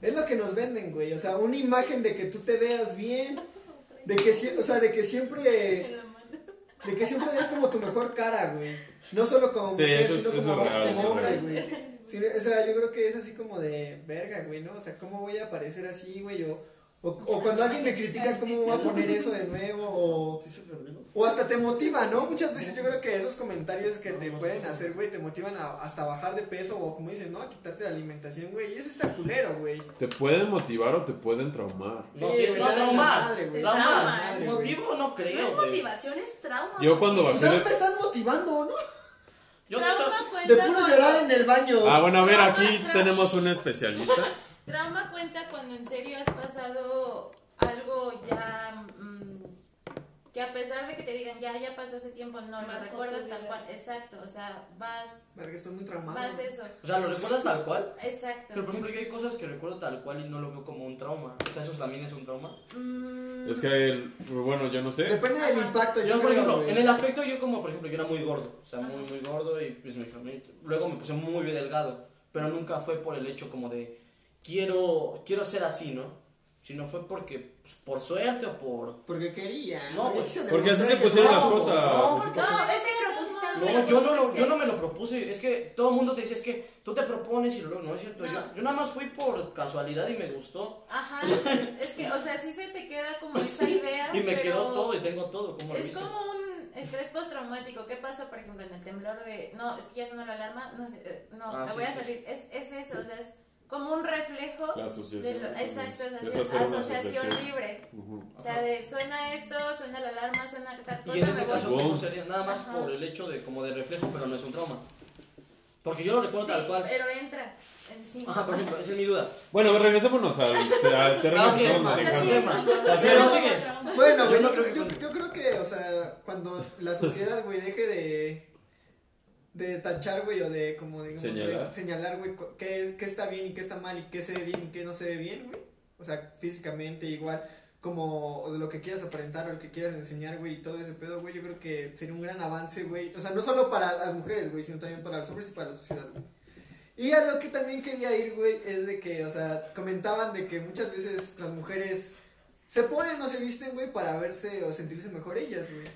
Es lo que nos venden, güey. O sea, una imagen de que tú te veas bien. De que, o sea, de que siempre. De que siempre des como tu mejor cara, güey. No solo como Sí, mujer, es- sino como, hombre, güey. Sí, o sea, yo creo que es así como de verga, güey, ¿no? O sea, ¿cómo voy a aparecer así, güey? O, o, o cuando alguien me critica, ¿cómo voy a poner eso de nuevo? O, o hasta te motiva, ¿no? Muchas veces yo creo que esos comentarios que te pueden hacer, güey, te motivan a, hasta bajar de peso o como dicen, ¿no? A quitarte la alimentación, güey. Y eso está culero, güey. Te pueden motivar o te pueden traumar. No, Sí, sí, no, ya trauma. madre, güey. Trauma. Madre, güey. Motivo no No creo, es güey. motivación, es trauma. Yo cuando bajé de- me están motivando, ¿no? Yo no Trauma cuenta puro cuando- llorar en el baño. Ah, bueno, a ver, aquí tenemos un especialista. Trauma cuenta cuando en serio has pasado algo ya mm, que a pesar de que te digan ya ya pasó hace tiempo no lo Marcó recuerdas tal cual exacto o sea vas Verga, estoy muy traumado. vas eso O sea, ¿lo recuerdas tal cual? exacto Pero por ejemplo, yo hay cosas que recuerdo tal cual y no lo veo como un trauma. O sea, eso también es un trauma. Mm, Es que, el- bueno, yo no sé. Depende del Ajá. impacto, yo, Yo, por ejemplo, en el aspecto yo como, por ejemplo, yo era muy gordo. O sea, muy, muy gordo y pues me. Luego me puse muy delgado. Pero nunca fue por el hecho como de quiero, quiero ser así, ¿no? Sino fue porque, pues, por suerte o por... Porque quería. No, porque güey. quise Porque así se pusieron no, las cosas. no, así No, pasó. es que te lo pusiste No, yo no, lo- yo no me lo propuse. Es que todo el mundo te dice, es que tú te propones y luego no es cierto. No. Yo, yo nada más fui por casualidad y me gustó. ajá es que o sea sí se te queda como esa idea Y me pero quedó todo y tengo todo. ¿Cómo lo es hice? como un estrés postraumático qué pasa por ejemplo en el temblor de no es que ya sonó la alarma no sé eh, no Ah, me sí, voy a sí, salir es, es eso o sea es como un reflejo La asociación. de lo- exacto, asociación asociación. libre. Ujú. O sea, de suena esto, suena la alarma, suena tal cosa. Y en ese caso, Wow. ¿cómo sería? Nada más Ajá. por el hecho de como de reflejo, pero no es un trauma. Porque yo lo recuerdo Sí, tal cual. pero entra encima. Ajá, por ejemplo, esa es mi duda. Bueno, regresémonos al, al terreno Ah, ok, que estamos ok, manejando. tema. Pero- Pero sigue. Bueno, yo creo que, o sea, cuando la sociedad, güey, deje de de tachar, güey, o de como digamos, Señalar. de señalar, güey, qué, qué está bien y qué está mal y qué se ve bien y qué no se ve bien, güey. O sea, físicamente igual como o de lo que quieras aparentar o lo que quieras enseñar, güey, y todo ese pedo, güey, yo creo que sería un gran avance, güey. O sea, no solo para las mujeres, güey, sino también para los hombres y para la sociedad, güey. Y a lo que también quería ir, güey, es de que, o sea, comentaban de que muchas veces las mujeres se ponen o se visten, güey, para verse o sentirse mejor ellas, güey.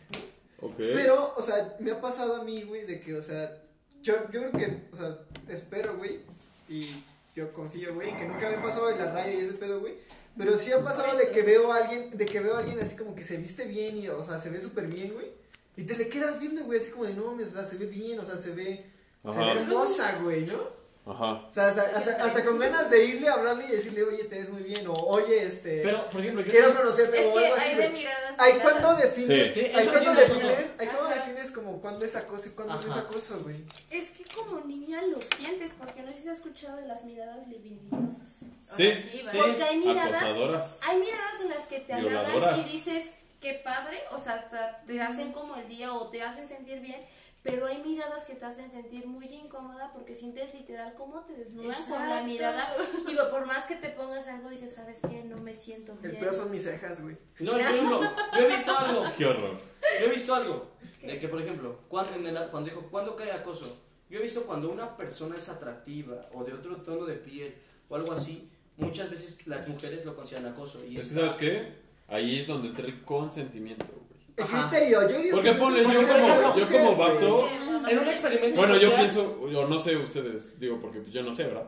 Pero, o sea, me ha pasado a mí, güey, de que, o sea, yo, yo creo que, o sea, espero, güey, y yo confío, güey, que nunca me ha pasado de la raya y ese pedo, güey. Pero sí ha pasado de que veo a alguien, de que veo a alguien así como que se viste bien y, o sea, se ve súper bien, güey. Y te le quedas viendo, güey, así como de, no mames, o sea, se ve bien, o sea, se ve, se ve hermosa, güey, ¿no? Ajá. O sea, hasta, hasta, hasta con ganas de irle a hablarle y decirle, oye, te ves muy bien, o oye, este, Pero, por ejemplo, yo. quiero conocerte, Es o que algo así, hay de miradas. Ay, a miradas. ¿cuándo defines? Sí. Sí, ay, eso ¿cuándo yo lo defines? conozco. Ay, ¿cuándo Ajá. defines como cuándo es acoso y cuándo no es acoso, güey? Es que como niña lo sientes, porque no sé si has escuchado de las miradas libidinosas. Sí. Sí, va. sí. Porque hay miradas, Acosadoras. hay miradas en las que te Violadoras. y dices, qué padre, o sea, hasta te hacen como el día o te hacen sentir bien, pero hay miradas que te hacen sentir muy incómoda porque sientes literal cómo te desnudan con la Exacto. mirada. Y por más que te pongas algo, dices, ¿sabes qué? No me siento El bien. peor son mis cejas, güey. No, ejemplo, yo he visto algo. Qué horror. Yo he visto algo. De que, por ejemplo, cuando, en el- cuando dijo, ¿cuándo cae acoso? Yo he visto cuando una persona es atractiva o de otro tono de piel o algo así, muchas veces las mujeres lo consideran acoso. Y Es que, ¿sabes qué? Ahí es donde entra el consentimiento. El criterio, yo digo Porque que- ponle, yo como, yo como vato, En un experimento bueno, yo social- pienso, o no sé ustedes, digo, porque pues yo no sé, ¿verdad?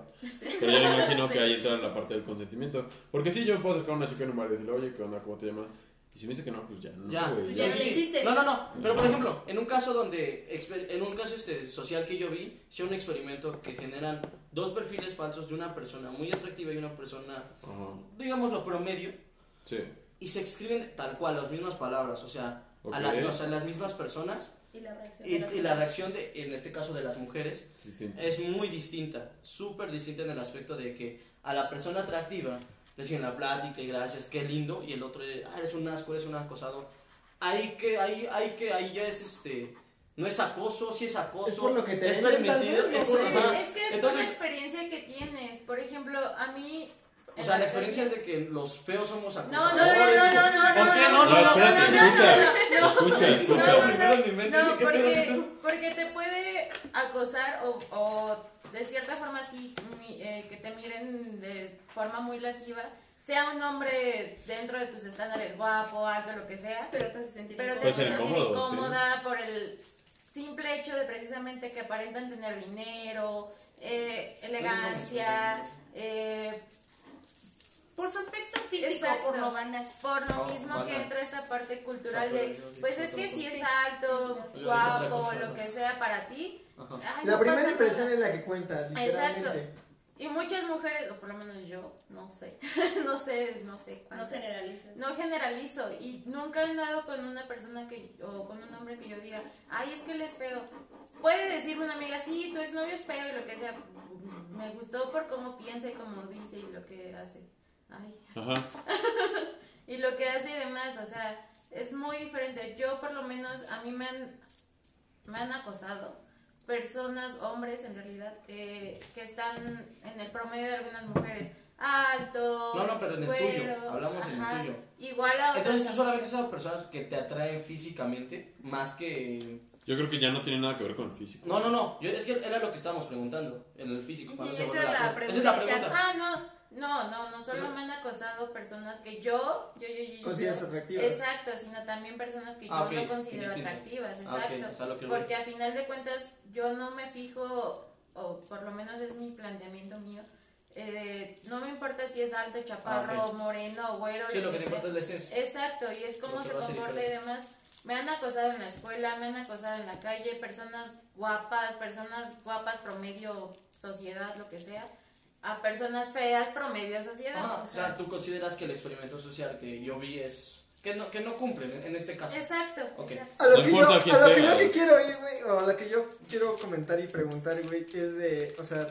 Pero yo me imagino que ahí entra la parte del consentimiento. Porque sí, yo me puedo acercar a una chica en un bar y decirle, oye, ¿qué onda? ¿Cómo te llamas? Y si me dice que no, pues ya, no, Ya, güey. Pues ya. ya lo hiciste. No, no, no. Pero por ejemplo, en un caso donde, exper- en un caso este social que yo vi, hicieron un experimento que generan dos perfiles falsos de una persona muy atractiva y una persona, Ajá. digámoslo, promedio, Sí. Y se escriben tal cual, las mismas palabras, o sea, Ok. a, las, o sea, las mismas personas, Y la reacción. y, de las y la reacción, de, en este caso de las mujeres, Sí, sí. es muy distinta, súper distinta en el aspecto de que a la persona atractiva le siguen la plática y gracias, qué lindo, y el otro, ah, eres un asco, eres un acosador. Ahí que, ahí, ahí que, ahí ya es este, no es acoso, sí es acoso, Es por lo que te es permitido, es por-. Es que es por Entonces, la experiencia que tienes. Por ejemplo, a mí. O sea, la experiencia es de que los feos somos No, acosadores. no, no, no, no, no, ¿Por qué? no, No, No, no, espérate, no, no, escucha. no, no. Escucha, No, escucha. No, no, dije, ¿qué pedo, qué porque, porque te puede acosar o, o de cierta forma sí, eh, que te miren de forma muy lasciva, sea un hombre dentro de tus estándares, guapo, alto, lo que sea, Pero te hace sentir pero te hace sentir incómoda por el simple hecho de precisamente que aparentan tener dinero, eh, elegancia, eh, Por su aspecto físico, Exacto. por lo banal. por lo Oh, mismo banal. que entra esta parte cultural Exacto, de, yo pues es que si es alto, guapo, lo que sea para ti, ay, La no primera impresión nada. es la que cuenta, literalmente. Exacto. Y muchas mujeres, o por lo menos yo, no sé, no sé, no sé No cuántas. generalizas. No generalizo y nunca he andado con una persona que o con un hombre que yo diga, ay, es que él es feo. Puede decirme una amiga, sí, tu exnovio es feo y lo que sea. Me gustó por cómo piensa y cómo dice y lo que hace. Ay. Ajá. Y lo que hace y demás, o sea, es muy diferente. Yo por lo menos, a mí me han, me han acosado personas, hombres en realidad, que, que están en el promedio de algunas mujeres. Alto, No, no, pero en el güero, tuyo, hablamos en el tuyo. Igual a otras Entonces tú solamente esas personas que te atraen físicamente más que... Yo creo que ya no tiene nada que ver con el físico. No, no, no, yo, es que era lo que estábamos preguntando, en el físico. cuando Ujú, se esa es la Esa pregunta es la inicial. pregunta. Ah, no, no, no, no solo me han acosado personas que yo, yo, yo, yo, yo Consideras yo- atractivas. Exacto, sino también personas que yo Ah, ok, no considero atractivas, Ah, exacto. o sea, lo que voy. Porque a final de cuentas yo no me fijo, o por lo menos es mi planteamiento mío, eh, no me importa si es alto, chaparro, Ah, ok. moreno, güero, Sí, lo que te sea. importa es. Exacto, y es cómo que se comporta y demás. Me han acosado en la escuela, me han acosado en la calle, personas guapas, personas guapas promedio sociedad, lo que sea, a personas feas promedio sociedad. Ajá, o o sea, sea, tú consideras que el experimento social que yo vi es... Que no, que no cumplen en, en este caso. exacto, Ok. exacto. A lo No que yo, importa a quién lo que sea, yo que quiero ir, güey, o a lo que yo quiero comentar y preguntar, güey, que es de, o sea,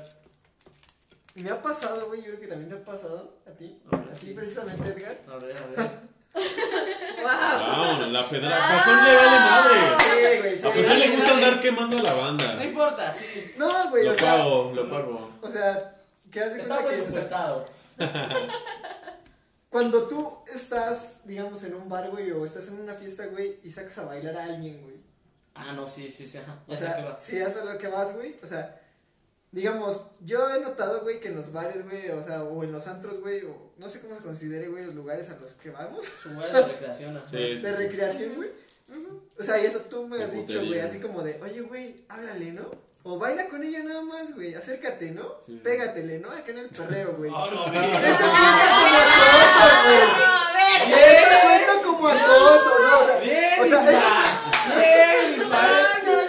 me ha pasado, güey, yo creo que también te ha pasado a ti, A ver, a ti precisamente, Edgar. A ver, a ver. Wow. Ah, la pedra. A Pasón le vale madre. Sí, güey, sí. A Pasón le gusta andar quemando a la banda. No importa, sí. No, güey, Lo o sea, pago, lo pago. o sea, que hace Está cuenta que, o sea, presupuestado. cuando tú estás, digamos, en un bar, güey, o estás en una fiesta, güey, y sacas a bailar a alguien, güey. Ah, no, sí, sí, sí. Ajá. Ya O sea, va. si es a lo que vas, güey, o sea, digamos, yo he notado, güey, que en los bares, güey, o sea, o en los antros, güey, o no sé cómo se considere, güey, los lugares a los que vamos, Su lugar de recreación. Sí, sí, de sí. recreación, güey. O sea, y eso tú me De has dicho, güey, así como de, oye, güey, háblale, ¿no? O baila con ella nada más, güey, acércate, ¿no? Sí. Pégatele, ¿no? Acá en el perreo, güey. Ah, no, Eso cuenta como acoso, güey. Eso cuenta como acoso, ¿no? O sea, Bien, o sea. Bien, Isma.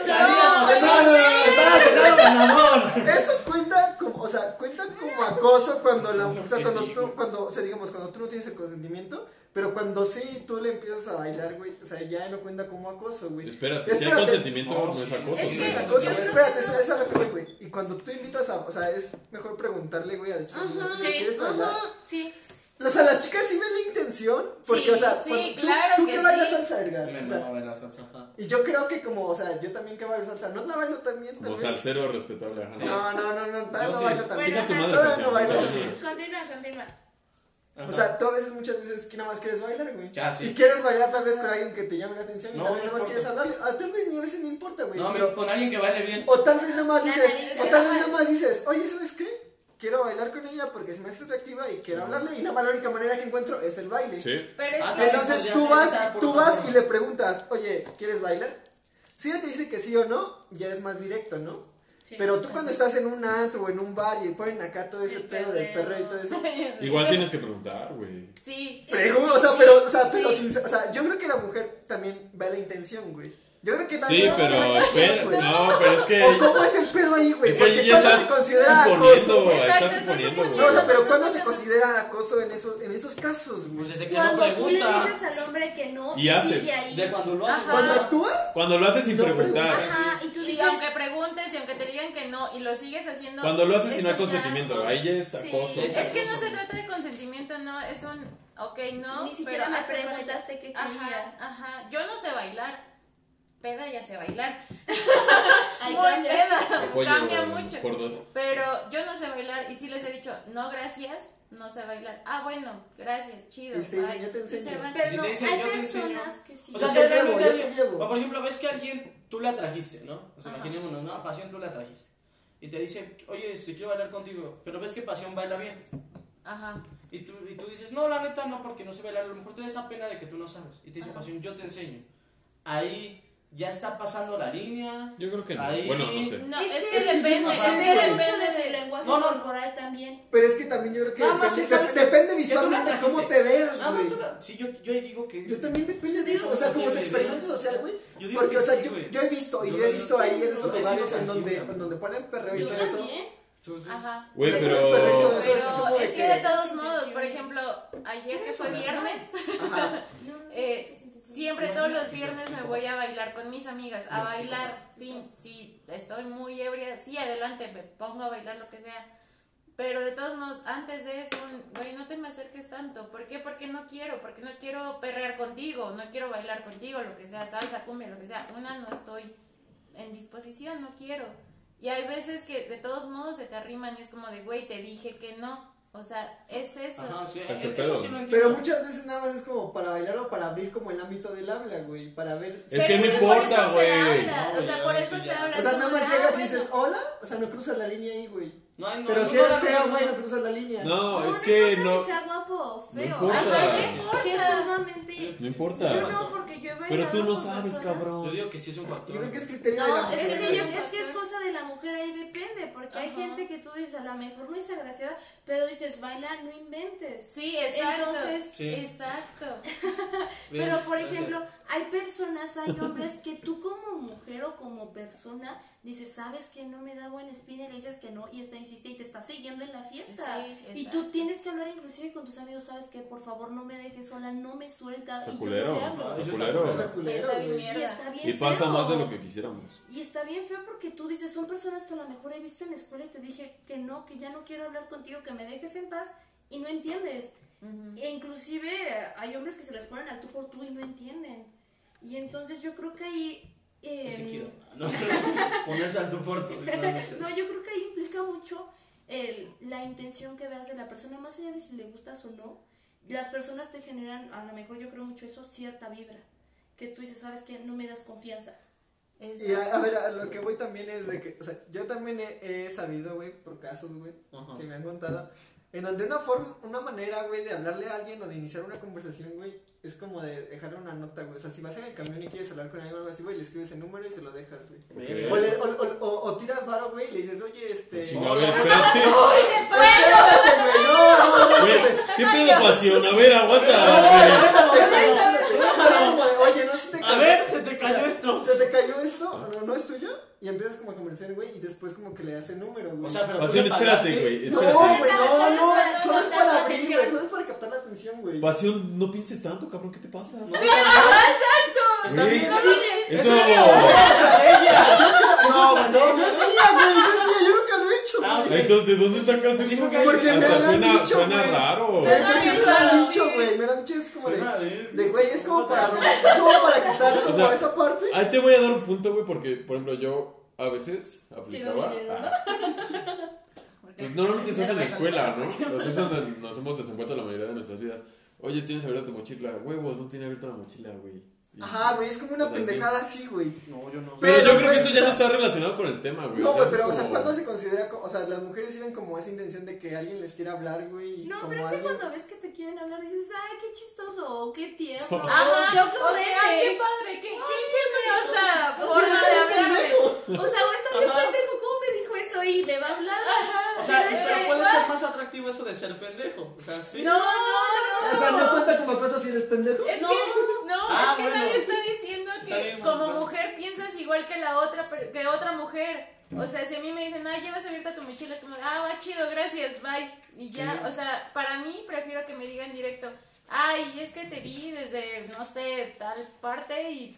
Sabíamos, No, no, no, no. Estaba cenado ganador. Eso cuenta como, o sea, cuenta acoso cuando la, o sea, Que cuando sí, tú, güey. cuando, o sea, digamos, cuando tú no tienes el consentimiento, pero cuando sí tú le empiezas a bailar, güey, o sea, ya no cuenta como acoso, güey. Espérate, si hay Espérate. consentimiento, No, no es acoso. Es que es acoso, güey, espérate, eso es lo que güey. Y cuando tú invitas a, o sea, es mejor preguntarle, güey, al chico. ¿si ¿quieres bailar? Sí. O sea, las chicas sí ven la intención, porque, Sí, o sea, sí, tú- claro tú, que que sí. bailas salsa, Edgar, Me o sea, bailar salsa, ajá. y yo creo que como, o sea, yo también que bailo salsa, no la bailo también, Como también. salsero respetable, ajá. No, no, no, no, todavía Yo no sí. bailo tan Chinga bien. tu madre, no bailo. Continúa, continúa. Ajá. O sea, tú a veces, muchas veces, que nada más quieres bailar, güey. Ya, sí. Y quieres bailar tal vez con alguien que te llame la atención y No, tal vez no nada más quieres hablarle. Ah, tal vez ni a veces no importa, güey. no, pero- con alguien que baile bien. O tal vez nada más dices, o tal vez nada más dices, oye, ¿sabes qué? Quiero bailar con ella porque se me hace atractiva y quiero hablarle y nada más la única manera que encuentro es el baile. Sí. Pero es Ah, que... Entonces tú vas, tú vas y le preguntas, oye, ¿quieres bailar? Si ella te dice que sí o no, ya es más directo, ¿no? Sí. Pero tú cuando estás en un antro o en un bar y ponen acá todo ese pedo del perreo y todo eso. Igual tienes que preguntar, güey. Sí, sí, o sea, sí, pero, o sea, pero sin- o sea, yo creo que la mujer también ve la intención, güey. Yo creo que Sí, también la pero espera. No, pero es que. O cómo es el pedo ahí, güey. Es que ahí ya cuando estás se considera suponiendo, acoso. Exacto, Estás suponiendo, güey. No, o sea, pero ¿cuándo se considera acoso en esos, en esos casos, Pues güey? desde que no Cuando tú le pregunta. dices al hombre que no, Y haces. sigue ahí. De cuando lo haces. Ajá. Cuando actúas, Cuando lo haces sin No preguntar. Ajá, y tú Y dices, aunque preguntes y aunque te digan que no y lo sigues haciendo... Cuando lo haces no hay ya- consentimiento, ahí ya es Sí, acoso. Es es que no se trata de consentimiento, no, es un, ok, no. Ni siquiera pero me hazte preguntaste qué quería. Ajá, ajá, yo no sé bailar, peda ya sé bailar. Ahí Muy cambia. peda, Apoyo cambia mucho. Por dos. Pero yo no sé bailar y sí les he dicho, no, gracias, no sé bailar. Ah, bueno, gracias, chido. Y te dicen. "Yo te se enseño". van. Pero Si no, te dicen, hay "Yo te enseño". personas que sí. O sea, Yo te llevo, yo te llevo. O por ejemplo, ves que alguien tú la trajiste, ¿no? O sea, Ajá. imaginémonos, una pasión tú la trajiste. y te dice, oye, si quiero bailar contigo, pero ves que Pasión baila bien. Ajá. Y tú, y tú dices, no, la neta no, porque no sé bailar. A lo mejor te da esa pena de que tú no sabes. Y te dice, Pasión, yo te enseño. Ahí ya está pasando la línea. Yo creo que no. Ahí- Bueno, no sé. No, Es es, que- que depende, es que Depende mucho depende de su de- lenguaje No, no. corporal también. Pero es que también yo creo que Nada más, depende, ¿sabes qué? depende visualmente la cómo te ves, güey. la- Sí, yo, yo ahí digo que. Yo también depende de eso, o sea, como tu experimento sí, social, güey. Yo digo Porque, que o sea, sí, yo, yo he visto, y Yo yo he visto ahí en esos lugares en donde, en donde ponen perreo y todo eso. Ajá. Güey, Pero- pero. es de que de todos modos, por ejemplo, ayer que fue viernes, Eh, sí, sí, sí, sí. Siempre todos los viernes me voy a bailar con mis amigas, a bailar, fin, si estoy muy ebria, sí, adelante, me pongo a bailar lo que sea. Pero de todos modos, antes de eso, güey, no te me acerques tanto. ¿Por qué? Porque no quiero, porque no quiero perrear contigo, no quiero bailar contigo, lo que sea, salsa, cumbia, lo que sea. Una, no estoy en disposición, no quiero. Y hay veces que de todos modos se te arriman y es como de, güey, te dije que no. O sea, es eso. Ajá, sí, Este eh, eso sí lo. Pero muchas veces nada más es como para bailar o para abrir como el ámbito del habla, güey, para ver... Es que no por importa, güey. o sea, ya, por eso se habla. O sea, es nada más de, llegas ah, y dices, hola, o sea, no cruzas la línea ahí, güey. No, hay- no, Pero no, si no, eres feo, no, güey, no. cruzas la línea. No, es no que no. si sea guapo o feo. importa. No que es importa. sumamente... No importa. Yo no, porque yo he Pero tú no sabes, personas- Yo cabrón. digo que sí es un factor. Yo creo que es criterio No, de la es mujer. Es que, yo- es que es cosa de la mujer, ahí depende, porque hay Ajá. gente que tú dices, a lo mejor no es agraciada, pero dices, bailar, no inventes. Sí, exacto. Entonces, Sí. Exacto. Bien, Pero, por gracias. ejemplo, hay personas, hay hombres que tú como mujer o como persona dices, sabes que no me da buena espina y le dices que no y está insiste y te está siguiendo en la fiesta. Sí, y tú tienes que hablar inclusive con tus amigos, sabes que por favor no me dejes sola, no me suelta Está y yo culero. Está culero. Está culero, Está bien güey. Y mierda. está bien Y pasa feo. más de lo que quisiéramos. Y está bien feo porque tú dices, son personas que a lo mejor he visto en la escuela y te dije que no, que ya no quiero hablar contigo, que me dejes en paz y no entiendes. E inclusive hay hombres que se les ponen al tú por tú y no entienden. Y entonces yo creo que ahí... eh, Ese quiero. No, ponerse al tu puerto. no, yo creo que ahí implica mucho el, la intención que veas de la persona, más allá de si le gustas o no. Las personas te generan, a lo mejor yo creo mucho eso, cierta vibra. Que tú dices, sabes que no me das confianza. Exacto. Y a, a ver, a lo que voy también es de que, o sea, yo también he, he sabido, güey, por casos, güey, que me han contado, en donde una forma, una manera, güey, de hablarle a alguien o de iniciar una conversación, güey, es como de dejarle una nota, güey. O sea, si vas en el camión y quieres hablar con alguien o algo así, güey, le escribes el número y se lo dejas, güey. O, le- o, o, o- o tiras varo, güey, y le dices, oye, este... Chinga, a ver, espérate. Espérate, güey, no, no, no. ¿Qué pedo pasión? A ver, No, aguanta. espérate, espérate. Es como de, Oye, no se te A cayó. ver, se te O sea, cayó esto. ¿Se te cayó esto? ¿No, no es tuyo? Y empiezas como a conversar, güey, y después como que le das el número, güey. O sea, pero tú Pasión, le espérate, güey. No, güey, no, no, solo es para abrir, güey, solo es para captar la atención, güey. Pasión, no pienses tanto, cabrón. ¿Qué te pasa? No, Está Está bien. Eso. No, no, no, no es mía, güey, no es Ah, güey. Entonces, ¿de dónde sacas eso? Dijo que güey? porque me lo han suena, dicho, suena güey. raro. Suena porque me lo han raro, dicho, sí. güey, me lo han dicho, es como Suena de... bien. De, güey, es como para como para quitar como sea, esa parte. Ahí te voy a dar un punto, güey, porque, por ejemplo, yo a veces aplicaba. ah, Pues normalmente estás en la escuela, ¿no? Entonces es donde nos hemos desenvuelto la mayoría de nuestras vidas. Oye, ¿tienes abierta tu mochila? Huevos, no tiene abierta la mochila, güey. Ajá, güey, es como una pendejada así, güey. No, yo no. Pero, Pero, yo creo que eso ya no está relacionado con el tema, güey. No, güey, pero, o sea, ¿cuándo se considera, co- o sea, las mujeres tienen como esa intención de que alguien les quiera hablar, güey? No, como pero es que cuando ves que te quieren hablar dices, ay, qué chistoso, o qué tierno, Ajá, o qué ok, ay, qué padre, qué, qué ingeniosa O forma sea, de hablarme. O sea, o está bien Ajá. pendejo, ¿cómo me dijo eso? Y me va a hablar. O sea, Pero puede ser más atractivo eso de ser pendejo. O sea, sí. No, no, no. O sea, no cuenta como cosa si eres pendejo. No. no, Ah, es que nadie está diciendo Está que bien, como bueno. mujer piensas igual que la otra, que otra mujer. O sea, si a mí me dicen, ay, llevas abierta tu mochila, es como, ah, va chido, gracias, bye. Y ya, Sí. o sea, para mí prefiero que me digan directo, ay, es que te vi desde, no sé, tal parte y...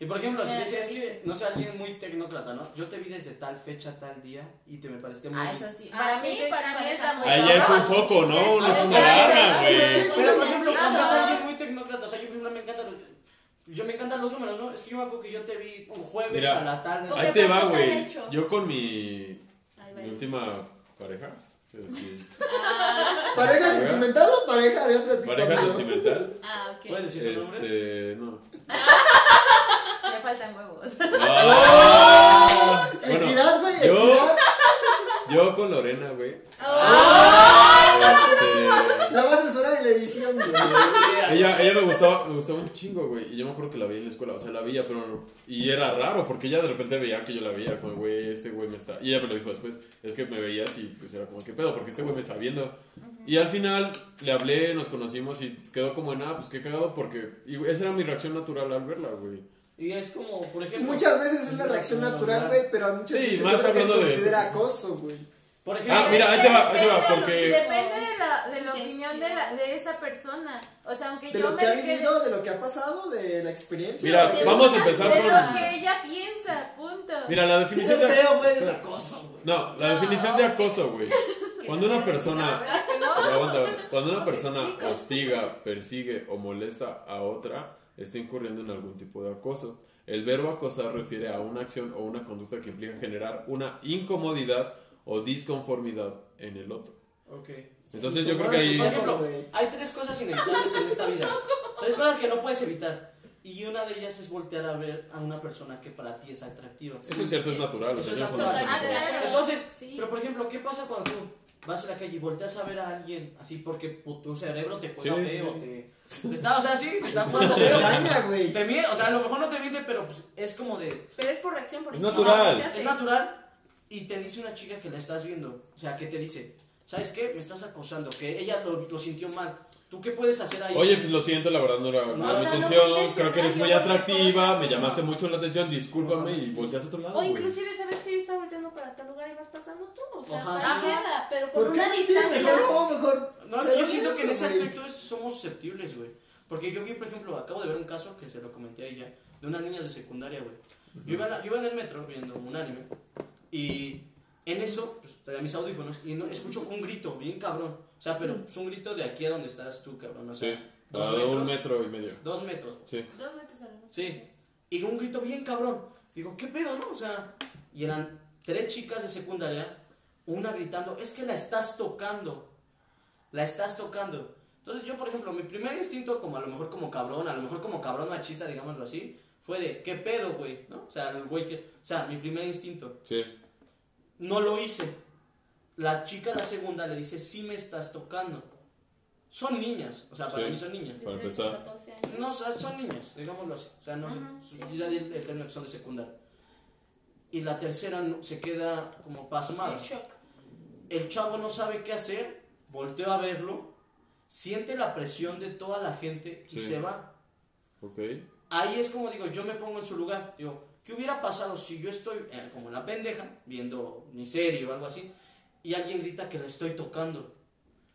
Y por ejemplo, si decías ya que, no sé, alguien muy tecnócrata, ¿no? Yo te vi desde tal fecha, tal día y te me pareciste muy. Ah, eso sí. Ah, Para sí, mí, sí, para mí está muy Ahí ya es un foco, ¿no? Sí, No es una güey. Pero por ejemplo, cuando es alguien muy tecnócrata, o sea, yo por ejemplo me encanta los, yo me encantan los números, ¿no? Es que yo me acuerdo que yo te vi un jueves Mira, a la tarde. Ahí ¿Qué te va, güey. Yo con mi, mi última pareja, es decir, ¿Pareja sentimental o pareja de otro tipo? pareja sentimental, Ah, ok. ¿Puedes decir su nombre? este, no. Me faltan huevos. Ah, bueno, Equidad, güey, yo- equidad. Yo con Lorena, güey. Este, La vas a censurar en la edición, güey. ella, ella me gustaba, me gustaba un chingo, güey. Y yo me acuerdo que la veía en la escuela. O sea, la veía, pero. Y era raro, porque ella de repente veía que yo la veía, como, güey, este güey me está. Y ella me lo dijo después. Es que me veías y pues era como, ¿qué pedo? Porque este güey me está viendo. Y al final le hablé, nos conocimos y quedó como en, ah, pues qué cagado, porque. Y esa era mi reacción natural al verla, güey. Y es como, por ejemplo. Muchas veces es la reacción natural, güey, pero muchas Sí, veces más yo creo que se de considera eso. acoso, güey. Por ejemplo. Ah, mira, ahí te va, ahí te va, de porque. Depende de la, de la opinión de, la, de esa persona. O sea, aunque De yo lo me que ha vivido, de lo que ha pasado, de la experiencia. Mira, de- vamos a empezar de con. lo que ella piensa, punto. Mira, la Si no definición es de. feo, güey, es acoso, güey. No, la No, definición de ok. acoso, güey. Cuando una persona. ¿Verdad que no? Aguanta, Cuando una No persona hostiga, persigue o molesta a otra, está incurriendo en algún tipo de acoso. El verbo acosar refiere a una acción o una conducta que implica generar una incomodidad o disconformidad en el otro. Ok. Entonces yo creo que ahí... Por ejemplo, hay tres cosas inevitables en esta vida. Tres cosas que no puedes evitar. Y una de ellas es voltear a ver a una persona que para ti es atractiva. Eso es cierto, es natural. Eso es natural. Ah. Entonces, Sí. pero por ejemplo, ¿qué pasa cuando tú vas a la calle y volteas a ver a alguien así porque tu cerebro te juega Sí, feo? sí. Te, te está, o sea, sí, te está jugando Te feo. güey. Te miente, o sea, a lo mejor no te miente, pero pues, es como de. Pero es por reacción, por Es instinto. natural. Es natural. Y te dice una chica que la estás viendo. O sea, que te dice, ¿sabes qué? Me estás acosando. Que ella lo, lo sintió mal. ¿Tú qué puedes hacer ahí? Oye, pues lo siento, la verdad no era, no No, mi no intención. fue Creo que eres muy atractiva, me llamaste mucho la atención, discúlpame y volteas a otro lado. O güey. inclusive, ¿sabes que Yo estaba volteando para tal lugar y vas pasando tú. O sea, Ajá, sí. pero con ¿Por qué una dices, distancia. No, mejor. No, yo siento que en ese aspecto es- somos susceptibles, güey. Porque yo vi, por ejemplo, acabo de ver un caso que se lo comenté a ella, de unas niñas de secundaria, güey. Yo iba, en la- yo iba en el metro viendo un anime y en eso, pues traía mis audífonos y no, escucho un grito bien cabrón. O sea, pero es un grito de aquí a donde estás tú, cabrón. O sea, Sí, dos a metros. un metro y medio. Dos metros. Sí. Dos metros a la noche. Sí. Y un grito bien cabrón. Digo, ¿qué pedo, no? O sea, y eran tres chicas de secundaria, una gritando, es que la estás tocando. La estás tocando. Entonces yo, por ejemplo, mi primer instinto, como a lo mejor como cabrón, a lo mejor como cabrón machista, digámoslo así, fue de, ¿qué pedo, güey? ¿No? O sea, el güey que... O sea, mi primer instinto. Sí. No lo hice. La chica, la segunda, le dice, sí me estás tocando. Son niñas, o sea, para Sí. mí son niñas. Para 13 a empezar. 14 años. No, o sea, son niños, digámoslo así. O sea, no sé. Ajá, sí. ya di el término que son de secundaria. Y la tercera se queda como pasmada. Shock. El chavo no sabe qué hacer, volteó a verlo, siente la presión de toda la gente y Sí. se va. Ok. Ahí es como digo, yo me pongo en su lugar. Digo, ¿qué hubiera pasado si yo estoy eh, como la pendeja, viendo mi serie o algo así, y alguien grita que la estoy tocando?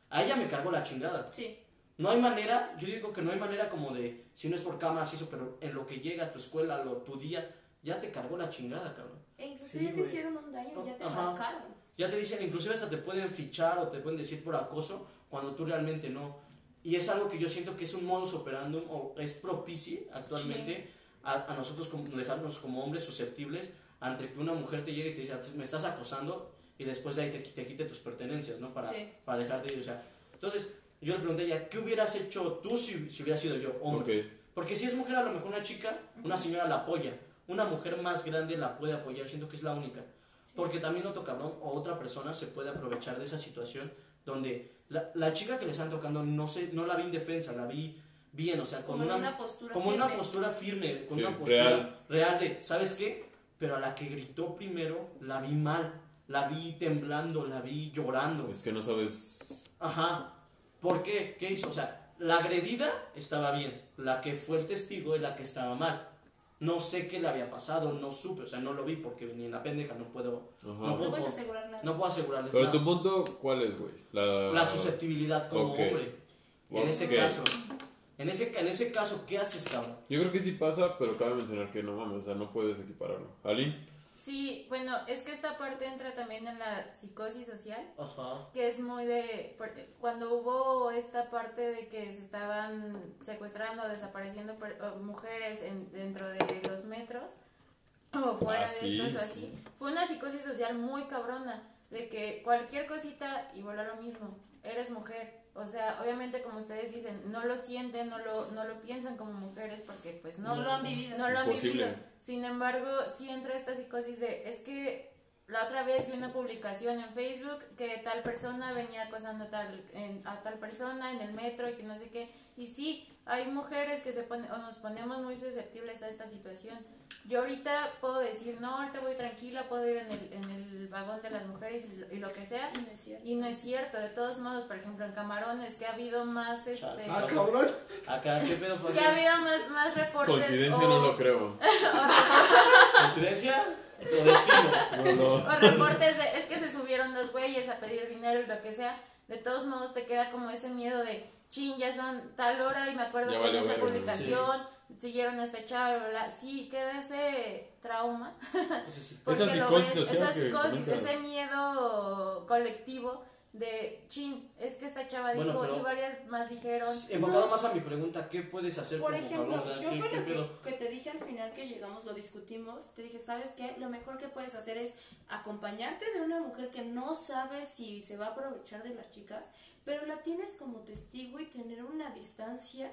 A ella me cargó la chingada. Sí. No hay manera, yo digo que no hay manera como de, si no es por cámaras y eso, pero en lo que llegas, tu escuela, lo, tu día, ya te cargó la chingada, cabrón. E inclusive Sí, ya te güey. hicieron un daño y ya te Ajá. marcaron. Ya te dicen, inclusive hasta te pueden fichar o te pueden decir por acoso cuando tú realmente no. Y es algo que yo siento que es un modus operandum o es propicio actualmente a, a nosotros como, dejarnos como hombres susceptibles ante que una mujer te llegue y te dice, me estás acosando y después de ahí te, te quite tus pertenencias, ¿no? Para, Sí. para dejarte ir, o sea. Entonces, yo le pregunté a ella, ¿qué hubieras hecho tú si, si hubiera sido yo hombre? Ok. Porque si es mujer, a lo mejor una chica, una señora la apoya. Una mujer más grande la puede apoyar, siento que es la única. Porque también otro cabrón o otra persona se puede aprovechar de esa situación donde la, la chica que le están tocando no, se, no la vi indefensa, la vi bien, o sea, con Como una, una postura como una firme. postura firme, con Sí, una postura real. real. de, ¿sabes qué? Pero a la que gritó primero, la vi mal, la vi temblando, la vi llorando. Es que no sabes. Ajá. ¿Por qué? ¿Qué hizo? O sea, la agredida estaba bien. La que fue el testigo es la que estaba mal. No sé qué le había pasado, no supe, o sea, no lo vi porque venía en la pendeja, no puedo, Ajá. No puedo- puedes asegurar nada. no puedo asegurarles Pero nada. tu punto, ¿cuál es, güey? La, La susceptibilidad como Ok. hombre. En ese Ok. caso. En ese, en ese caso, ¿qué haces, cabrón? Yo creo que sí pasa, pero cabe mencionar que no mames, o sea, no puedes equipararlo. ¿Alin? Sí, bueno, es que esta parte entra también en la psicosis social, Ajá. que es muy de... porque Cuando hubo esta parte de que se estaban secuestrando o desapareciendo per- o mujeres en, dentro de los metros, o fuera Ah, de sí, estos o sí. así, fue una psicosis social muy cabrona, de que cualquier cosita igual a lo mismo, eres mujer. O sea, obviamente como ustedes dicen, no lo sienten, no lo, no lo piensan como mujeres porque pues no, No lo han vivido. no lo han vivido. Sin embargo, sí entra esta psicosis de, es que la otra vez vi una publicación en Facebook que tal persona venía acosando tal, en- a tal persona en el metro y que no sé qué. Y sí, hay mujeres que se ponen, o nos ponemos muy susceptibles a esta situación. Yo ahorita puedo decir, no, ahorita voy tranquila, puedo ir en el, en el vagón de las mujeres y, lo- y lo que sea. Y no es cierto. Y no es cierto, de todos modos, por ejemplo, en Camarones, que ha habido más, este... Ah, cabrón. Acá, ¿qué pedo? Que ha habido más, más reportes. Coincidencia o- no lo creo. ¿Coincidencia? No, no. O reportes de, es que se subieron los güeyes a pedir dinero y lo que sea. De todos modos te queda como ese miedo de, chin, ya son tal hora y me acuerdo Ya que en esa publicación siguieron a esta chava, bla, bla. Sí, queda ese trauma. Pues porque Esa lo psicosis ves, social esa que psicosis, ese miedo colectivo de, chin, es que esta chava Bueno, dijo pero- y varias más dijeron. Enfocado no, más a mi pregunta, ¿qué puedes hacer Por como ejemplo, cabrón? Yo ¿qué, fue qué lo que, que te dije al final que llegamos, lo discutimos, te dije, ¿sabes qué? Lo mejor que puedes hacer es acompañarte de una mujer que no sabe si se va a aprovechar de las chicas, pero la tienes como testigo y tener una distancia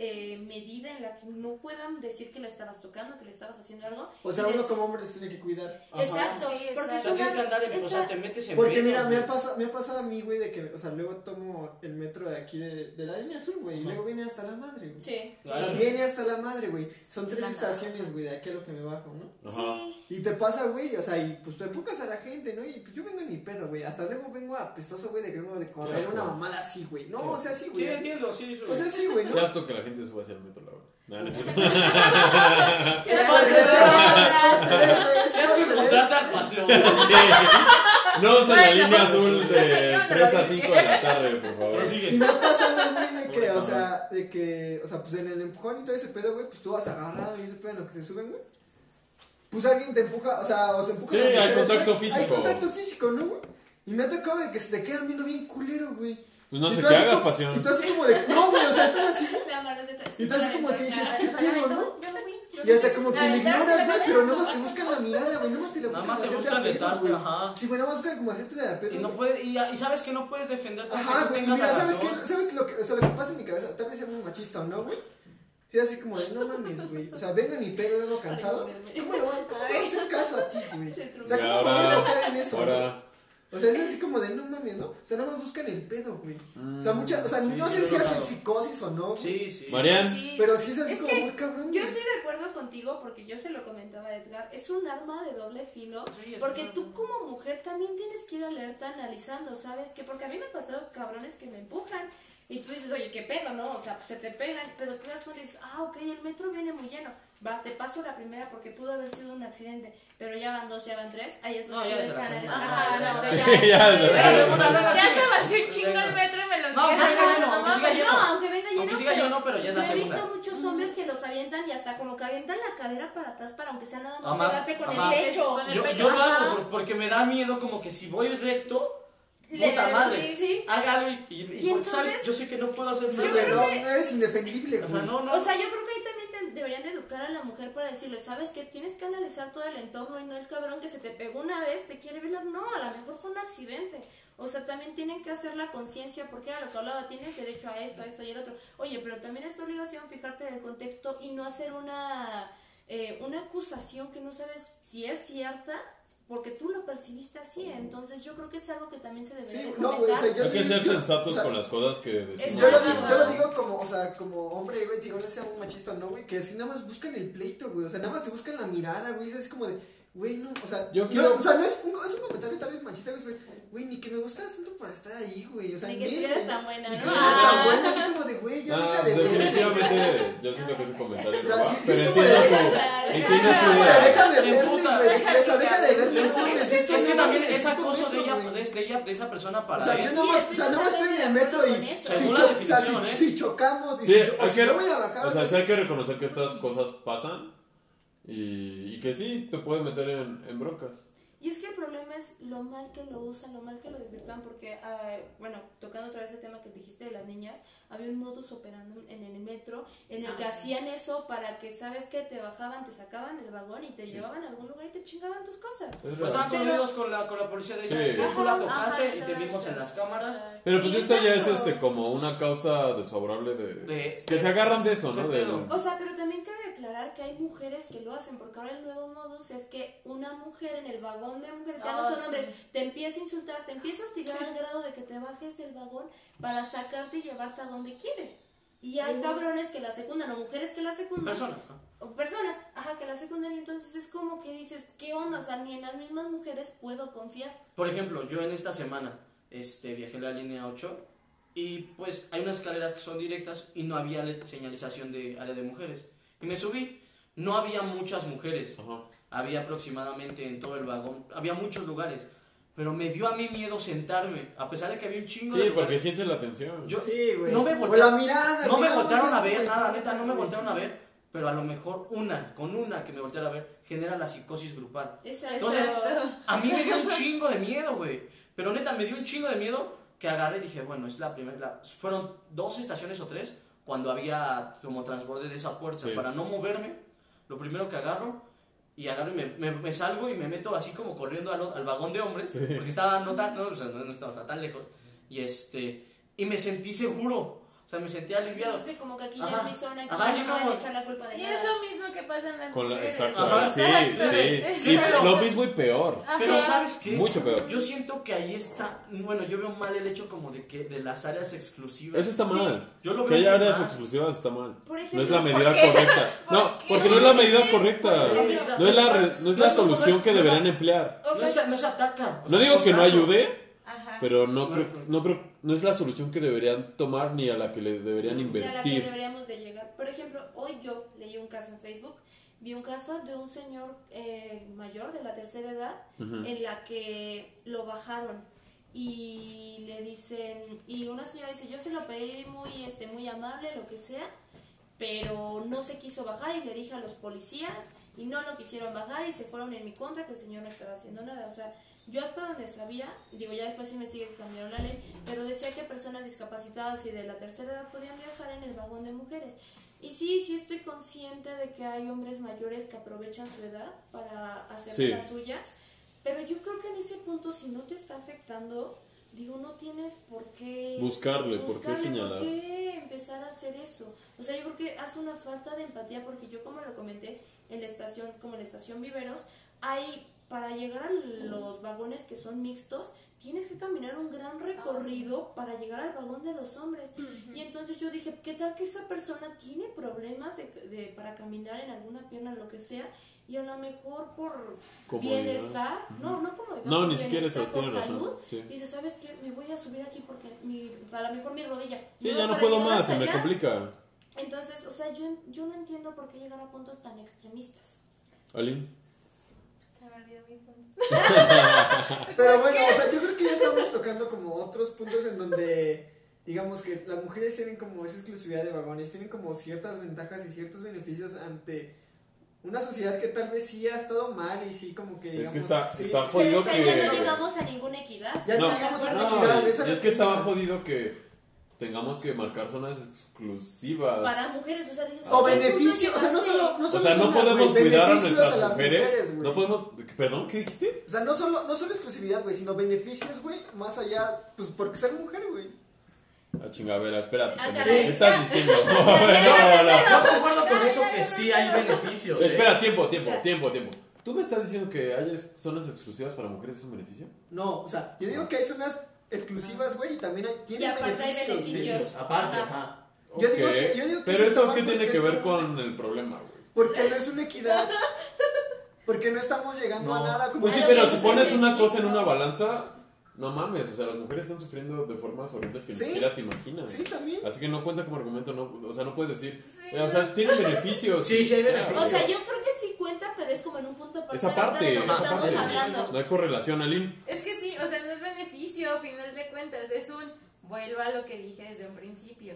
eh, medida en la que no puedan decir que la estabas tocando, que le estabas haciendo algo. O sea, uno como hombre se tiene que cuidar. Ajá. Exacto, Sí, porque O es sea, tienes que una- andar en, o sea, te metes en Porque mira, me ha, pasado, me ha pasado a mí, güey, de que, o sea, luego tomo el metro de aquí de, de la línea azul, güey, y luego viene hasta la madre, güey. Sí, O sea, Claro. viene hasta la madre, güey. Son tres estaciones, güey, de aquí a lo que me bajo, ¿no? Ajá. sí. Y te pasa, güey, o sea, y pues tú enfocas a la gente, ¿no? Y pues yo vengo en mi pedo, güey. Hasta luego vengo apestoso, güey, de que vengo de correr una mamada así, güey. No, o sea, así, Sí, güey. así. entiendo, sí, sí. O sea, sí, güey, ¿no? Gente suba hacia el metro, la verdad. Nah, no es cierto. Es que al paseo. No usa la línea azul de yo no 3 a lo 5 de la tarde, por favor. Y me ha pasado, güey, de que, o sea, de que, o sea, pues en el empujón y todo ese pedo, güey, pues tú vas agarrado y ese pedo en lo que se suben, güey. Pues alguien te empuja, o sea, o se empuja. Sí, hay contacto físico. Hay contacto físico, ¿no, güey? Y me ha tocado de que se te quedan viendo bien culero, güey. Pues no Y sé tú qué así hagas, como- pasión. Y tú así como de, no, güey, o sea, estás así, Y entonces como que dices, ¿qué pedo, no? Y hasta como que le ignoras, de güey, pero cadena. nomás te buscan la mirada, güey, nomás te la Nada buscan más te hacerte buscan güey. ajá. Sí, güey, nada más buscan como hacerte la pedo. Y no puedes, y, y sabes que no puedes defenderte. Ajá, güey, y mira, ¿sabes qué? ¿Sabes lo que, o sea, lo que pasa en mi cabeza? Tal vez sea muy machista o no, güey. Sí, así como de, no mames, güey. O sea, vengo en mi pedo, vengo cansado. ¿Cómo le voy a hacer caso a ti, güey? O sea, Y ¿cómo me voy a caer en eso? güey? ahora. O sea, es así como de, no mames, ¿no? O sea, nada más buscan el pedo, güey. O sea, mucha, o sea, Sí, no sí, sé si hacen psicosis o no, güey. Sí, sí. Marian. Sí. Pero sí es así Es como muy cabrón, Yo güey. estoy de acuerdo contigo porque yo se lo comentaba a Edgar, es un arma de doble filo, porque tú arma. como mujer también tienes que ir alerta analizando, ¿sabes? Que porque a mí me ha pasado cabrones que me empujan y tú dices, oye, ¿qué pedo, no? O sea, pues se te pegan, pero te das cuenta y dices, ah, ok, el metro viene muy lleno, va, te paso la primera porque pudo haber sido un accidente, pero ya van dos, ya van tres, ahí es No, donde ya tienes es que la analizar. segunda. Ajá, no, no, ya, ya, ya, ya. ya se vació un chingo el metro y me lo No, no. No, aunque venga lleno. Aunque siga lleno, pero ya es la he visto muchos hombres que los avientan y hasta como que avientan la cadera para atrás para aunque sea nada más pegarte con el pecho. Yo, lo hago por- porque me da miedo como que si voy recto, puta madre, sí, sí. hágalo y, y, ¿sabes? Yo sé que no puedo hacer nada. no, no eres indefendible, O sea, no, no. O sea, yo creo que ahí también te- deberían de educar a la mujer para decirle, ¿sabes qué? Tienes que analizar todo el entorno y no el cabrón que se te pegó una vez, te quiere violar. No, a lo mejor fue un accidente. O sea, también tienen que hacer la conciencia, porque era lo que hablaba, tienes derecho a esto, a esto y el otro. Oye, pero también es tu obligación fijarte en el contexto y no hacer una, eh, una acusación que no sabes si es cierta, porque tú lo percibiste así. Entonces yo creo que es algo que también se debería Sí, de no, güey, o sea, fomentar. yo Hay que ser yo- sensatos o sea, con las cosas que decimos. Yo lo, digo, yo lo digo como, o sea, como hombre, güey, digo, no sea un machista o no, güey, que si nada más buscan el pleito, güey, o sea, nada más te buscan la mirada, güey, es como de, güey, no, o sea, Yo no, quiero- o sea, no es un, es un comentario tal vez machista, güey, es, güey, ni que me gustara tanto para estar ahí, güey, o sea, Ni que estuvieras tan buena, ni que ¿no? estuvieras tan Ah. buena, así como de, güey, ya Ah, deja de ver, definitivamente yo siento que ese comentario O no sea, va, pero es como entiendes de- tu, o sea, entiendes tu idea. verme, güey, o sea, deja de verme, no mames, Es, es que también puto acoso de ella, de, ella, de esa persona para O sea, yo Sí, nada más, estoy o sea, nada más estoy en el metro y si, si, ¿eh? si chocamos y si, o si yo voy a bajar, O sea, sí hay que reconocer que estas cosas pasan y, y que sí te pueden meter en, en broncas. Y es que el problema es lo mal que lo usan, lo mal que lo desvirtúan, porque, ah, bueno, tocando otra vez el tema que dijiste de las niñas, había un modus operandi en el metro en el Ah, que sí. hacían eso para que, ¿sabes qué? Te bajaban, te sacaban del vagón y te llevaban a algún lugar y te chingaban tus cosas. Es Pues real. estaban Pero- conmigo con la, con la policía de Sí. Tú la Ajá, tocaste y te vimos en las cámaras. Pero pues Sí, esto ya es este como una causa desfavorable de... De- que se agarran de eso, ¿no? Sí, pero- O sea, pero también cabe, aclarar que hay mujeres que lo hacen, porque ahora el nuevo modus es que una mujer en el vagón de mujeres, ya Ah, no son sí. hombres, te empieza a insultar, te empieza a hostigar al grado de que te bajes del vagón para sacarte y llevarte a donde quiere. Y hay cabrones que la secundan, o mujeres que la secundan. Personas. ¿no? O personas, ajá, que la secundan y entonces es como que dices, ¿qué onda? O sea, ni en las mismas mujeres puedo confiar. Por ejemplo, yo en esta semana este, viajé en la línea 8 y pues hay unas escaleras que son directas y no había señalización de área de mujeres. Y me subí, no había muchas mujeres, Ajá. había aproximadamente en todo el vagón, había muchos lugares, pero me dio a mí miedo sentarme, a pesar de que había un chingo de Sí, porque sientes la atención. Yo- Sí, güey. no me voltearon- la mirada. No me voltearon a ver, nada, neta, no me voltearon a ver, pero a lo mejor una, con una que me volteara a ver, genera la psicosis grupal. Esa, Entonces, Exacto. A mí me dio un chingo de miedo, güey. Pero neta, me dio un chingo de miedo que agarré y dije, bueno, es la primera. Fueron dos estaciones o tres cuando había como transborde de esa puerta. Sí. Para no moverme, lo primero que agarro y agarro y me, me- me salgo y me meto así como corriendo al, al vagón de hombres. Sí. Porque estaba no tan, no, o sea, no estaba, estaba tan lejos. Y este. Y me sentí seguro. O sea, me sentí aliviado. Dijiste como que aquí Ajá. ya es mi zona, aquí Ajá, no me como- echar la culpa de Y nada. es lo mismo que pasa en las Con la, mujeres. exacto. Ajá. sí, Exacto. sí. Sí, pero- lo mismo y peor. Ajá. Pero ¿sabes qué? Mucho peor. Yo siento que ahí está, bueno, yo veo mal el hecho como de que de las áreas exclusivas. Eso está Sí. mal. Yo lo Que veo haya muy áreas mal. exclusivas está mal. Por No ejemplo, es la ¿por medida qué? correcta. ¿Por No, qué? porque no es la medida correcta. No es la, re- no es la No, solución no, que no, deberían no. emplear. o No sea, se, no se ataca. o No sea, digo que no contrario. ayude. Pero no No, creo, no. creo, no es la solución que deberían tomar ni a la que le deberían de la que invertir. deberíamos de llegar. Por ejemplo, hoy yo leí un caso en Facebook, vi un caso de un señor eh, mayor de la tercera edad en la que lo bajaron y le dicen y una señora dice yo se lo pedí muy este muy amable lo que sea pero no se quiso bajar y le dije a los policías y no lo quisieron bajar y se fueron en mi contra que el señor no estaba haciendo nada o sea yo hasta donde sabía digo ya después investigué que cambiaron la ley pero decía que personas discapacitadas y de la tercera edad podían viajar en el vagón de mujeres y sí sí estoy consciente de que hay hombres mayores que aprovechan su edad para hacer Sí. las suyas pero yo creo que en ese punto, si no te está afectando, digo, no tienes por qué Buscarle, por qué buscarle, señalar. por qué empezar a hacer eso. O sea, yo creo que hace una falta de empatía porque yo, como lo comenté en la estación, como en la estación Viveros, hay para llegar a los vagones que son mixtos, tienes que caminar un gran recorrido para llegar al vagón de los hombres. Y entonces yo dije, ¿qué tal que esa persona tiene problemas de, de- para caminar en alguna pierna, lo que sea? Y a lo mejor por Comodidad. bienestar, no, no como No, ni siquiera eso, tienes razón. salud, Sí. dice, ¿sabes qué? Me voy a subir aquí porque mi, a lo mejor mi rodilla. Sí, no ya no puedo más, se me complica. Entonces, o sea, yo, yo no entiendo por qué llegar a puntos tan extremistas. Aline. Se me olvidó mi punto. Pero bueno, o sea, yo creo que ya estamos tocando como otros puntos en donde, digamos que las mujeres tienen como esa exclusividad de vagones, tienen como ciertas ventajas y ciertos beneficios ante una sociedad que tal vez sí ha estado mal y sí como que Es digamos... que está- sí, está sí, jodido O sea, que- ya no llegamos a ninguna equidad. Ya No, no llegamos a una No, equidad. y es que estaba jodido que tengamos que marcar zonas exclusivas. Para mujeres, o sea, dices... O "Ay, tú beneficio, o sea, no llegaste". solo, no o solo sea, no podemos cuidar a nuestras las mujeres. güey. no podemos. ¿Perdón? ¿Qué dijiste? O sea, no solo, no solo exclusividad, güey, sino beneficios, güey, más allá, pues porque ser mujer, güey. Ah, chinga, a ver, espérate. Ah. ¿Qué estás diciendo? no, Yo no. concuerdo con eso que sí hay beneficios. Espera, tiempo, tiempo, tiempo, tiempo. ¿Tú me estás diciendo que hay zonas exclusivas para mujeres es un beneficio? No, o sea, yo digo que hay zonas exclusivas, güey, y también hay, Y tienen aparte hay beneficios. güey. beneficios. Aparte, Ajá. ajá. Yo digo que- yo digo que Pero eso qué tiene que ver como- con el problema, güey. Porque no es una equidad. Porque no estamos llegando a No. nada como Pues sí, pero si pones una cosa en una balanza, no mames, o sea, las mujeres están sufriendo de formas horribles que Sí. ni siquiera te imaginas. Sí, también. Así que no cuenta como argumento, no, o sea, no puedes decir, eh, o sea, tienen beneficios. Sí, sí hay beneficios. O sea, yo creo que sí cuenta, pero es como en un punto aparte Esa parte, de lo que esa estamos parte, sí, sí. hablando. No hay correlación, Aline. Es que sí, o sea, no es beneficio, a final de cuentas, es un, vuelvo a lo que dije desde un principio.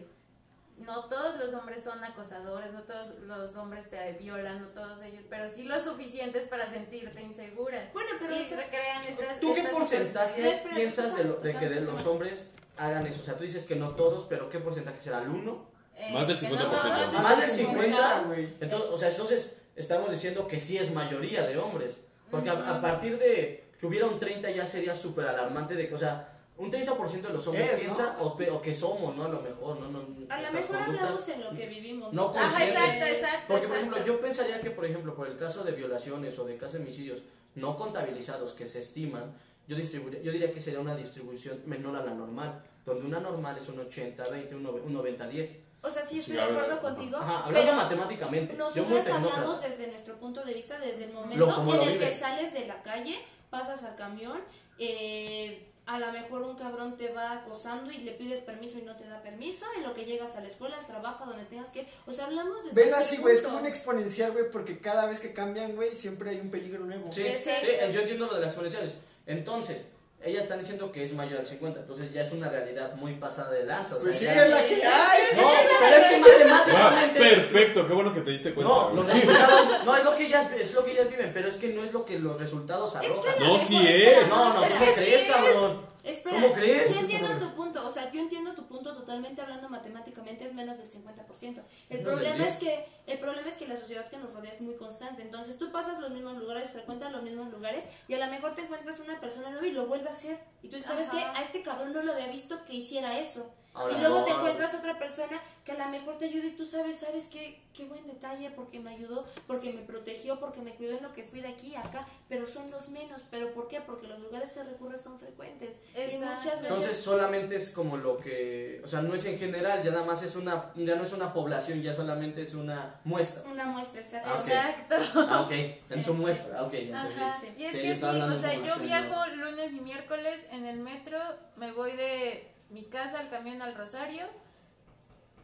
No todos los hombres son acosadores, no todos los hombres te violan, no todos ellos, pero sí lo suficientes para sentirte insegura. Bueno, pero y eso- recrean estas... ¿Tú qué estas porcentaje No, espera, piensas de, lo- de que de los hombres hagan eso? O sea, tú dices que no todos, pero ¿qué porcentaje será? ¿El 1? eh, Más del que 50%. todos- Más del 50. güey. Entonces, o sea, entonces estamos diciendo que sí es mayoría de hombres. Porque a, a partir de que hubiera un 30 ya sería súper alarmante de que, o sea, un 30% de los hombres Es, piensa ¿no? o, pe- o que somos, ¿no? A lo mejor, ¿no? no A lo mejor hablamos en lo que vivimos. no Ajá, exacto, exacto. Porque, por ejemplo, exacto. yo pensaría que, por ejemplo, por el caso de violaciones o de casos de homicidios no contabilizados que se estiman, yo, yo diría que sería una distribución menor a la normal, donde una normal es un 80-20, un nove- un 90-10. O sea, sí estoy Sí, de acuerdo contigo. Ajá, hablando pero matemáticamente. Nosotros hablamos desde nuestro punto de vista, desde el momento en el que sales de la calle, pasas al camión, eh, a lo mejor un cabrón te va acosando y le pides permiso y no te da permiso, en lo que llegas a la escuela, al trabajo, donde tengas que... O sea, hablamos desde Velo ese así, güey, es como un exponencial, güey, porque cada vez que cambian, güey, siempre hay un peligro nuevo. Sí, Exacto. sí, yo entiendo lo de las exponenciales. Entonces, ellas están diciendo que es mayor al 50, entonces ya es una realidad muy pasada de lanza. o Pues sí, ya- es la que hay. No, pero es que matemáticamente... perfecto, qué bueno que te diste cuenta. No, los resultados, no es lo que ellas, es lo que ellas viven, pero es que no es lo que los resultados arrojan. No, sí Espera, es. No, no, espera, ¿cómo es que crees, sí es. cabrón? Espera, ¿Cómo crees? Sí entiendo tu punto, o sea, yo entiendo tu punto totalmente hablando matemáticamente es menos del 50%. El problema 10. es que el problema es que la sociedad que nos rodea es muy constante, entonces tú pasas los mismos lugares, frecuentas los mismos lugares y a lo mejor te encuentras una persona nueva y lo vuelve a hacer y tú dices, ¿sabes qué? A este cabrón no lo había visto que hiciera eso. Ahora, y luego no, te encuentras otra persona que a lo mejor te ayuda y tú sabes, ¿sabes qué? Qué buen detalle porque me ayudó, porque me protegió, porque me cuidó en lo que fui de aquí a acá, pero son los menos. ¿Pero por qué? Porque los lugares que recurres son frecuentes. Y muchas veces... Entonces solamente es como lo que, o sea, no es en general, ya nada más es una, ya no es una población, ya solamente es una muestra. Una muestra, exacto. Ah, ok. Exacto. Ah, ok, en su muestra, ok, ya entendí. Ajá. Sí. Y es Sí, que sí, estaba hablando o sea, yo viajo lunes y miércoles en el metro, me voy de mi casa al camión al Rosario.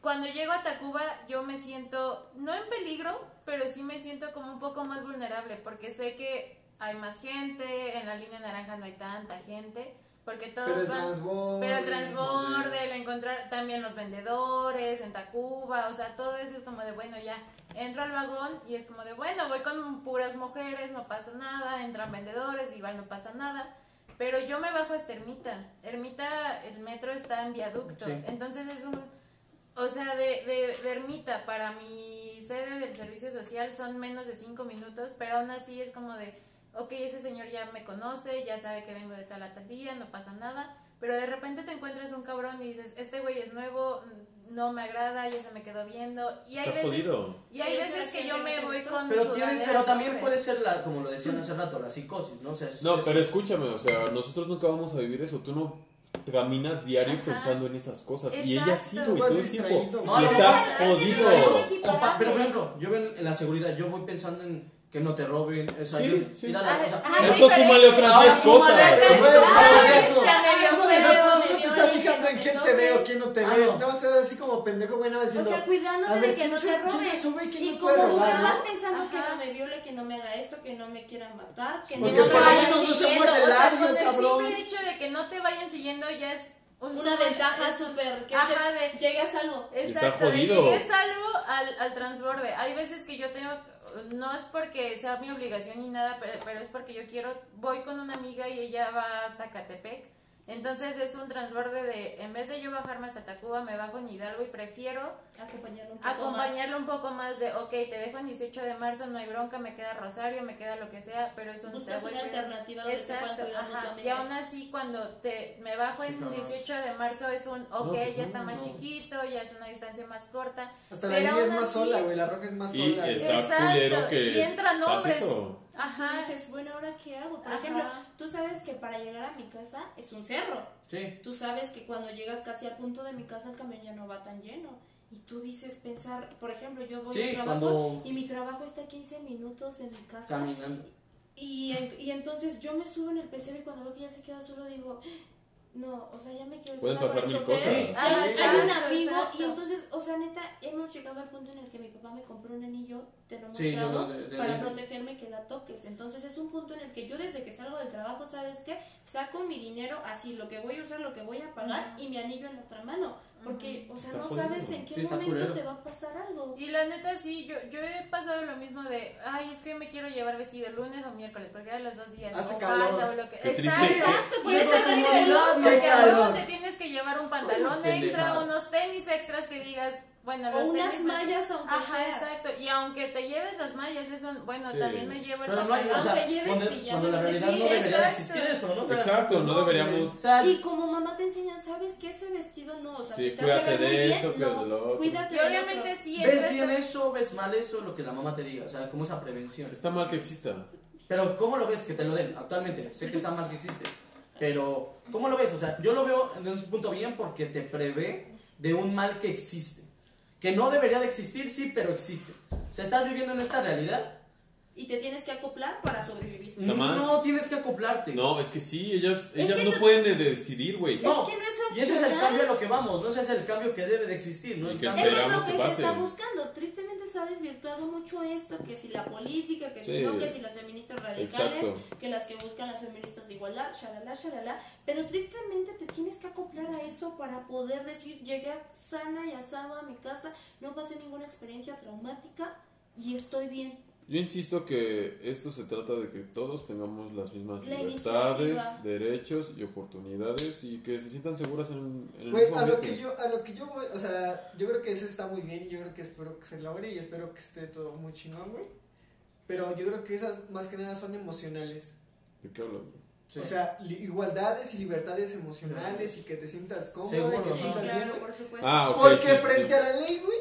Cuando llego a Tacuba yo me siento, no en peligro, pero sí me siento como un poco más vulnerable porque sé que hay más gente, en la línea naranja no hay tanta gente, porque todos Pero el van... transborde. Pero el transborde, el encontrar también los vendedores en Tacuba, o sea, todo eso es como de, bueno, ya entro al vagón y es como de, bueno, voy con puras mujeres, no pasa nada, entran vendedores, igual no pasa nada. Pero yo me bajo hasta Ermita. Ermita, el metro está en viaducto. Sí. Entonces es un. O sea, de, de, de Ermita para mi sede del servicio social son menos de cinco minutos, pero aún así es como de, ok, ese señor ya me conoce, ya sabe que vengo de tal a tal día, no pasa nada. Pero de repente te encuentras un cabrón y dices, este güey es nuevo, no me agrada, ya se me quedó viendo. Y hay Está veces, jodido. y hay Sí, veces que yo me voy con Pero, pero también hombres. puede ser la, como lo decían hace rato, la psicosis, ¿no? O sea, es- No, es- pero escúchame, o sea, nosotros nunca vamos a vivir eso. Tú no caminas diario Ajá. pensando en esas cosas. Y ella sí, güey, todo el tiempo. No, está jodido. no, pero por ejemplo, yo ven en la seguridad, yo voy pensando en que no te roben, o sea, Sí, mira la ay, Eso súmale otras Ahora 10 súmale cosas. eso. No, no, no te me estás fijando que en quién te ve o quién no te Ah, ve. no. No, estás así como pendejo, bueno, O diciendo. sea, cuidándote a ver, de que ¿quién no se- te roben. y no como vas no? pensando que no me viole, que no me haga esto, que no me quiera matar, que no me vayan no siguiendo. el o sea, labio, con el cabrón. simple hecho de que no te vayan siguiendo ya es un Una ventaja súper que Ajá, de- llegue a salvo. Exacto, de jodido. llegué salvo al, al transborde. Hay veces que yo tengo, no es porque sea mi obligación ni nada, pero, pero es porque yo quiero, voy con una amiga y ella va hasta Catepec. Entonces es un transborde de, en vez de yo bajarme hasta Tacuba, me bajo en Hidalgo y prefiero Acompañarlo un poco acompañarlo un poco más de, ok, te dejo en 18 de marzo, no hay bronca, me queda Rosario, me queda lo que sea, pero es un Buscas una alternativa donde Exacto, cuidar ajá. Y aún así cuando te me bajo Sí, en claro. 18 de marzo es un, ok, pues ya no, está más no. chiquito, ya es una distancia más corta. Hasta la línea es más así- sola, güey. La roja es más Y sola. está Exacto, que. y entran hombres. eso. Ajá. Tú dices, bueno, ¿ahora qué hago? Por Ajá. ejemplo, tú sabes que para llegar a mi casa es un cerro. Sí. Tú sabes que cuando llegas casi al punto de mi casa el camión ya no va tan lleno. Y tú dices pensar, por ejemplo, yo voy Sí, al trabajo cuando- y mi trabajo está a 15 minutos de mi casa. Caminando. Y, y entonces yo me subo en el pecero y cuando veo que ya se queda solo digo, no, o sea, ya me quedé Pueden pasar mil cosas. Sí. Ah, Hay- un amigo exacto. y entonces, o sea, neta, hemos llegado al punto en el que mi papá me compró un anillo, te lo he Sí, mostrado, lo de- de- para de- protegerme que da toques. Entonces es un punto en el que yo desde que salgo del trabajo, ¿sabes qué? Saco mi dinero así, lo que voy a usar, lo que voy a pagar y mi anillo en la otra mano. Porque, o sea, Está no jodido. sabes en qué Sí, momento culero. te va a pasar algo. Y la neta sí, yo, yo he pasado lo mismo de, ay, es que me quiero llevar vestido lunes o miércoles, porque eran los dos días. Hace o calor. falda o lo que. Exacto. Exacto, Y pues, es Porque calor. te tienes que llevar un pantalón extra, unos tenis extras que digas, bueno, O unas tenis mallas, aunque Ajá, sea. exacto. Y aunque te lleves las mallas, eso, bueno, Sí. también me llevo el Pero no hay, o sea, Aunque lleves cuando, pijama, cuando la realidad sí, no debería de exacto. existir eso, ¿no? O sea, Exacto, pues no güey. deberíamos- O sea, Y como mamá te enseñan, ¿sabes qué? Ese vestido no, o sea, Sí, si te cuídate hace ver muy de bien, cuídate no, de lo otro. cuídate Y obviamente sí, el ¿Ves bien eso, ves mal eso, lo que la mamá te diga? O sea, como esa prevención. Está mal que exista. Pero ¿cómo lo ves que te lo den actualmente? Sé que está mal que existe. Pero ¿cómo lo ves? O sea, yo lo veo desde un punto bien porque te prevé de un mal que existe. Que no debería de existir, sí, pero existe. O sea, estás viviendo en esta realidad. Y te tienes que acoplar para sobrevivir. Mal. No tienes que acoplarte. No, es que sí, ellas, Es ellas que no no- pueden de- decidir, güey. No, es que no es Y ese es el cambio a lo que vamos, ¿no? Ese es el cambio que debe de existir, ¿no? Y El cambio- Eso es lo que, que se pase. está buscando. Tristemente se ha desvirtuado mucho esto, que si la política, que si no, que si las feministas radicales, Exacto. que las que buscan las feministas de igualdad, shalala, shalala. Pero tristemente te tienes que acoplar a eso para poder decir, llegué sana y a salvo a mi casa, no pasé ninguna experiencia traumática y estoy bien. Yo insisto que esto se trata de que todos tengamos las mismas La libertades, iniciativa. derechos y oportunidades y que se sientan seguras en, en el Güey, mismo a lo que yo, a lo que yo voy, o sea, yo creo que eso está muy bien y yo creo que espero que se logre y espero que esté todo muy chingón, güey. Pero yo creo que esas más que nada son emocionales. ¿De qué hablas? güey? Sí. O sea, igualdades y libertades emocionales y que te sientas cómoda y Seguro, que te Sí, sientas bien, claro, güey. por supuesto. Ah, ok. Porque sí, sí, frente sí. a la ley, güey,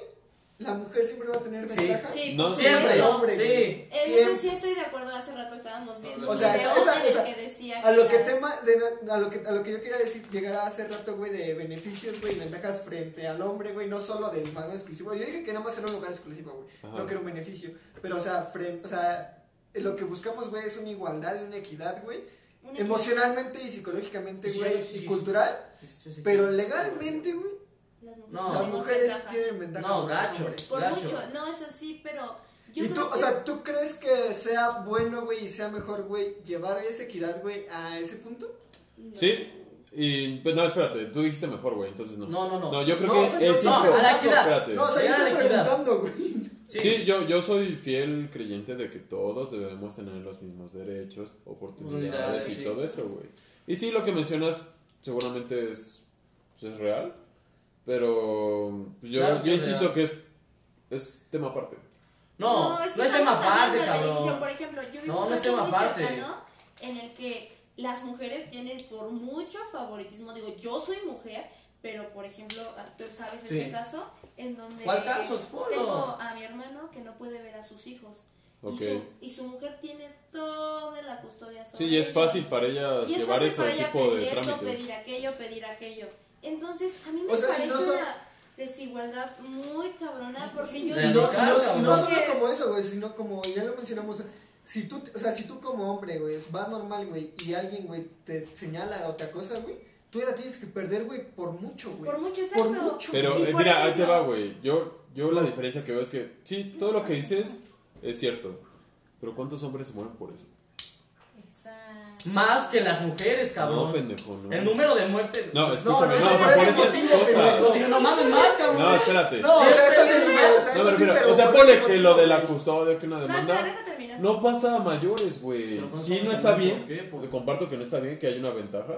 la mujer siempre va a tener Sí. ventaja. Sí, No, por Siempre, hombre, sí. Eso Siempre. sí estoy de acuerdo. Hace rato estábamos viendo O sea, esa- esa- esa- que decía A lo que las- tema de, a lo que a lo que yo quería decir llegar hace rato, güey, de beneficios, güey, ventajas frente al hombre, güey, no solo del lugar exclusivo. Yo dije que nada más era un lugar exclusivo, güey. No que era un beneficio, pero o sea, frente, o sea, lo que buscamos, güey, es una igualdad y una equidad, güey, emocionalmente y psicológicamente, Sí, güey, sí, y sí. cultural, Sí, sí, sí. pero legalmente, güey, Las mujeres, No. las mujeres ventaja. tienen ventajas No, gacho. Por Gacho. mucho, no es así, pero yo Y tú, o que sea, ¿tú crees que sea bueno, güey, y sea mejor, güey, llevar esa equidad, güey, a ese punto? no. Sí, y pues no, espérate, tú dijiste mejor, güey, entonces no. No, no, no. No, yo creo No, que o sea, es estoy no, a la equidad. Espérate. No, o sea, yo estoy preguntando, güey. Sí, yo, yo soy fiel creyente de que todos debemos tener los mismos derechos, oportunidades Oportunidades, y sí. todo eso, güey. Y sí, lo que mencionas seguramente es, pues, es real, pero pues, yo, Claro yo insisto que es, es tema aparte. No, no que es tema aparte, cabrón. Por ejemplo, yo vi No, un no es tema aparte. cercano en el que las mujeres tienen por mucho favoritismo. Digo, yo soy mujer, pero por ejemplo, ah, tú sabes Sí. ese caso en donde ¿Cuál caso? Exponlo. tengo a mi hermano que no puede ver a sus hijos. Y, su, y su mujer tiene toda la custodia sobre Sí, y es ellos. fácil para ellas Y es llevar fácil ese para ella tipo pedir de esto, trámites. pedir aquello, pedir aquello. Entonces, a mí me O sea, y parece no son- una desigualdad muy cabrona porque yo Y no, no- no solo como eso, güey, sino como ya lo mencionamos. Si tú, o sea, si tú como hombre, güey, vas normal, güey, y alguien, güey, te señala o te acosa, güey, tú ya la tienes que perder, güey, por mucho, güey. por mucho exacto. Por mucho. Pero eh, por mira, ahí te va, güey. Yo, yo la diferencia que veo es que, sí, todo lo que dices es cierto. Pero ¿cuántos hombres se mueren por eso? Más que las mujeres, No, cabrón. pendejo, no. El número de muertes. No, escúchame, no, no, no, o por pendejo. Digo, no mames más, cabrón. No, espérate. No, o sea, eso sí, Siempre, güey, o sea, No, eso me sí, pero o sea, ponle ese que lo de la güey. custodia, que una No, espera, demanda, terminar. no pasa a mayores, güey. Pero ¿cómo Sí, estamos no está bien, ¿Por qué? ¿Por qué? comparto que no está bien, que hay una ventaja,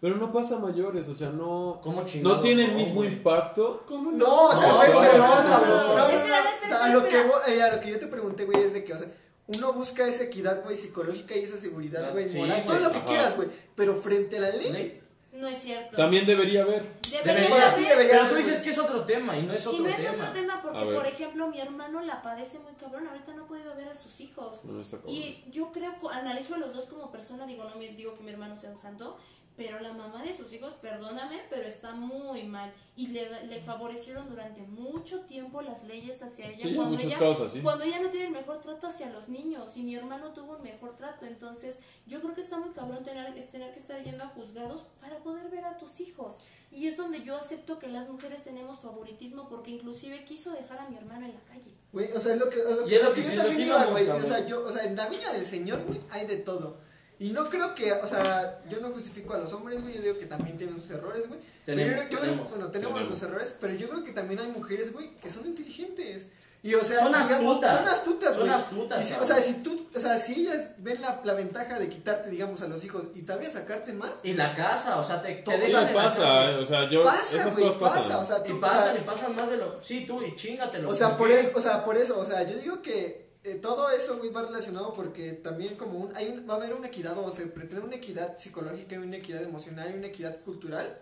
pero no pasa a mayores, o sea, no, ¿Cómo chingados? no tiene el no, mismo impacto. ¿Cómo No, o sea, No, güey, no, pero no, no, no, no, no, no, no, no, espera, O sea, a lo que, espera. voy- eh, a lo que yo te pregunté, güey, es de que, o sea, uno busca esa equidad, güey, psicológica y esa seguridad, güey, Sí, moral, todo lo que Ajá. quieras, güey, pero frente a la ley. No es cierto. También debería haber. Debería Debería, haber- debería Pero tú dices que es otro tema y no es otro Y no es tema. otro tema A porque, por ejemplo, mi hermano la padece muy cabrón. Ahorita no ha podido ver a sus hijos. No está cabrón. Y yo creo, analizo a los dos como persona. Digo, no me digo que mi hermano sea un santo. Pero la mamá de sus hijos, perdóname, pero está muy mal. Y le, da- le favorecieron durante mucho tiempo las leyes hacia ella. Sí, cuando ella cuando ella no tiene el mejor trato hacia los niños y mi hermano tuvo un mejor trato, entonces yo creo que está muy cabrón tener, es tener que estar yendo a juzgados para poder ver a tus hijos. Y es donde yo acepto que las mujeres tenemos favoritismo porque inclusive quiso dejar a mi hermano en la calle. Güey, o sea, es lo que, es lo Y que, es lo que yo también iba, íbamos, güey. O cabrón. sea, yo, o sea, en la viña del Señor, güey, hay de todo. Y no creo que, o sea, yo no justifico a los hombres, güey, yo digo que también tienen sus errores, güey. Pero Tenemos, yo- tenemos. bueno, tenemos, Tenemos. nuestros errores, pero yo creo que también hay mujeres, güey, que son inteligentes. Y o sea, Son digamos, astutas. Son astutas, Son güey. astutas, Y si- o sea, si tú, o sea, si ellas ven la, la ventaja de quitarte, digamos, a los hijos y todavía sacarte más, Y la casa, o sea, te, te dejan pasa, casa. eh, o sea, yo, pasa, esas güey, cosas pasa, pasan. o sea, Y tú, o pasan, sea, y pasan más de lo. Sí, tú, y chingatelo. O sea, ¿por eso, o sea, por eso, o sea, yo digo que eh, todo eso güey, va relacionado porque también como un, hay un, va a haber una equidad o se pretende una equidad psicológica y una equidad emocional y una equidad cultural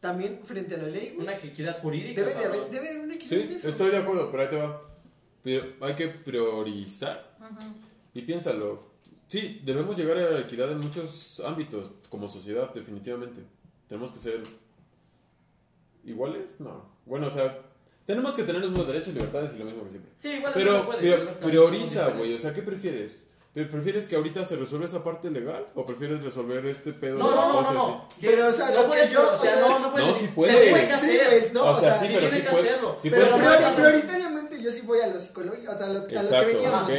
también frente a la ley. Una equidad jurídica. Debe de haber, debe haber una equidad Sí, en eso. estoy de acuerdo, pero ahí te va. Hay que priorizar y piénsalo. Sí, debemos llegar a la equidad en muchos ámbitos como sociedad, definitivamente. Tenemos que ser iguales, no. Bueno, o sea, tenemos que tener los mismos derechos, libertades y lo mismo que siempre. Sí, igual Pero no puede, pero lógicamente, prioriza, somos güey. O sea, ¿qué prefieres? ¿Pre- ¿Prefieres que ahorita se resuelva esa parte legal o prefieres resolver este pedo No, de no, no, no, Pero, o sea, no puedes, yo- o sea, no, no puedes. no, sí Se puede. tiene que Sí, hacer. pues, no, o sea, o sea, sí, sí pero sí que puede- hacerlo. sí Pero prioritariamente yo sí voy a lo psicológico, o sea, a lo, a lo que veníamos.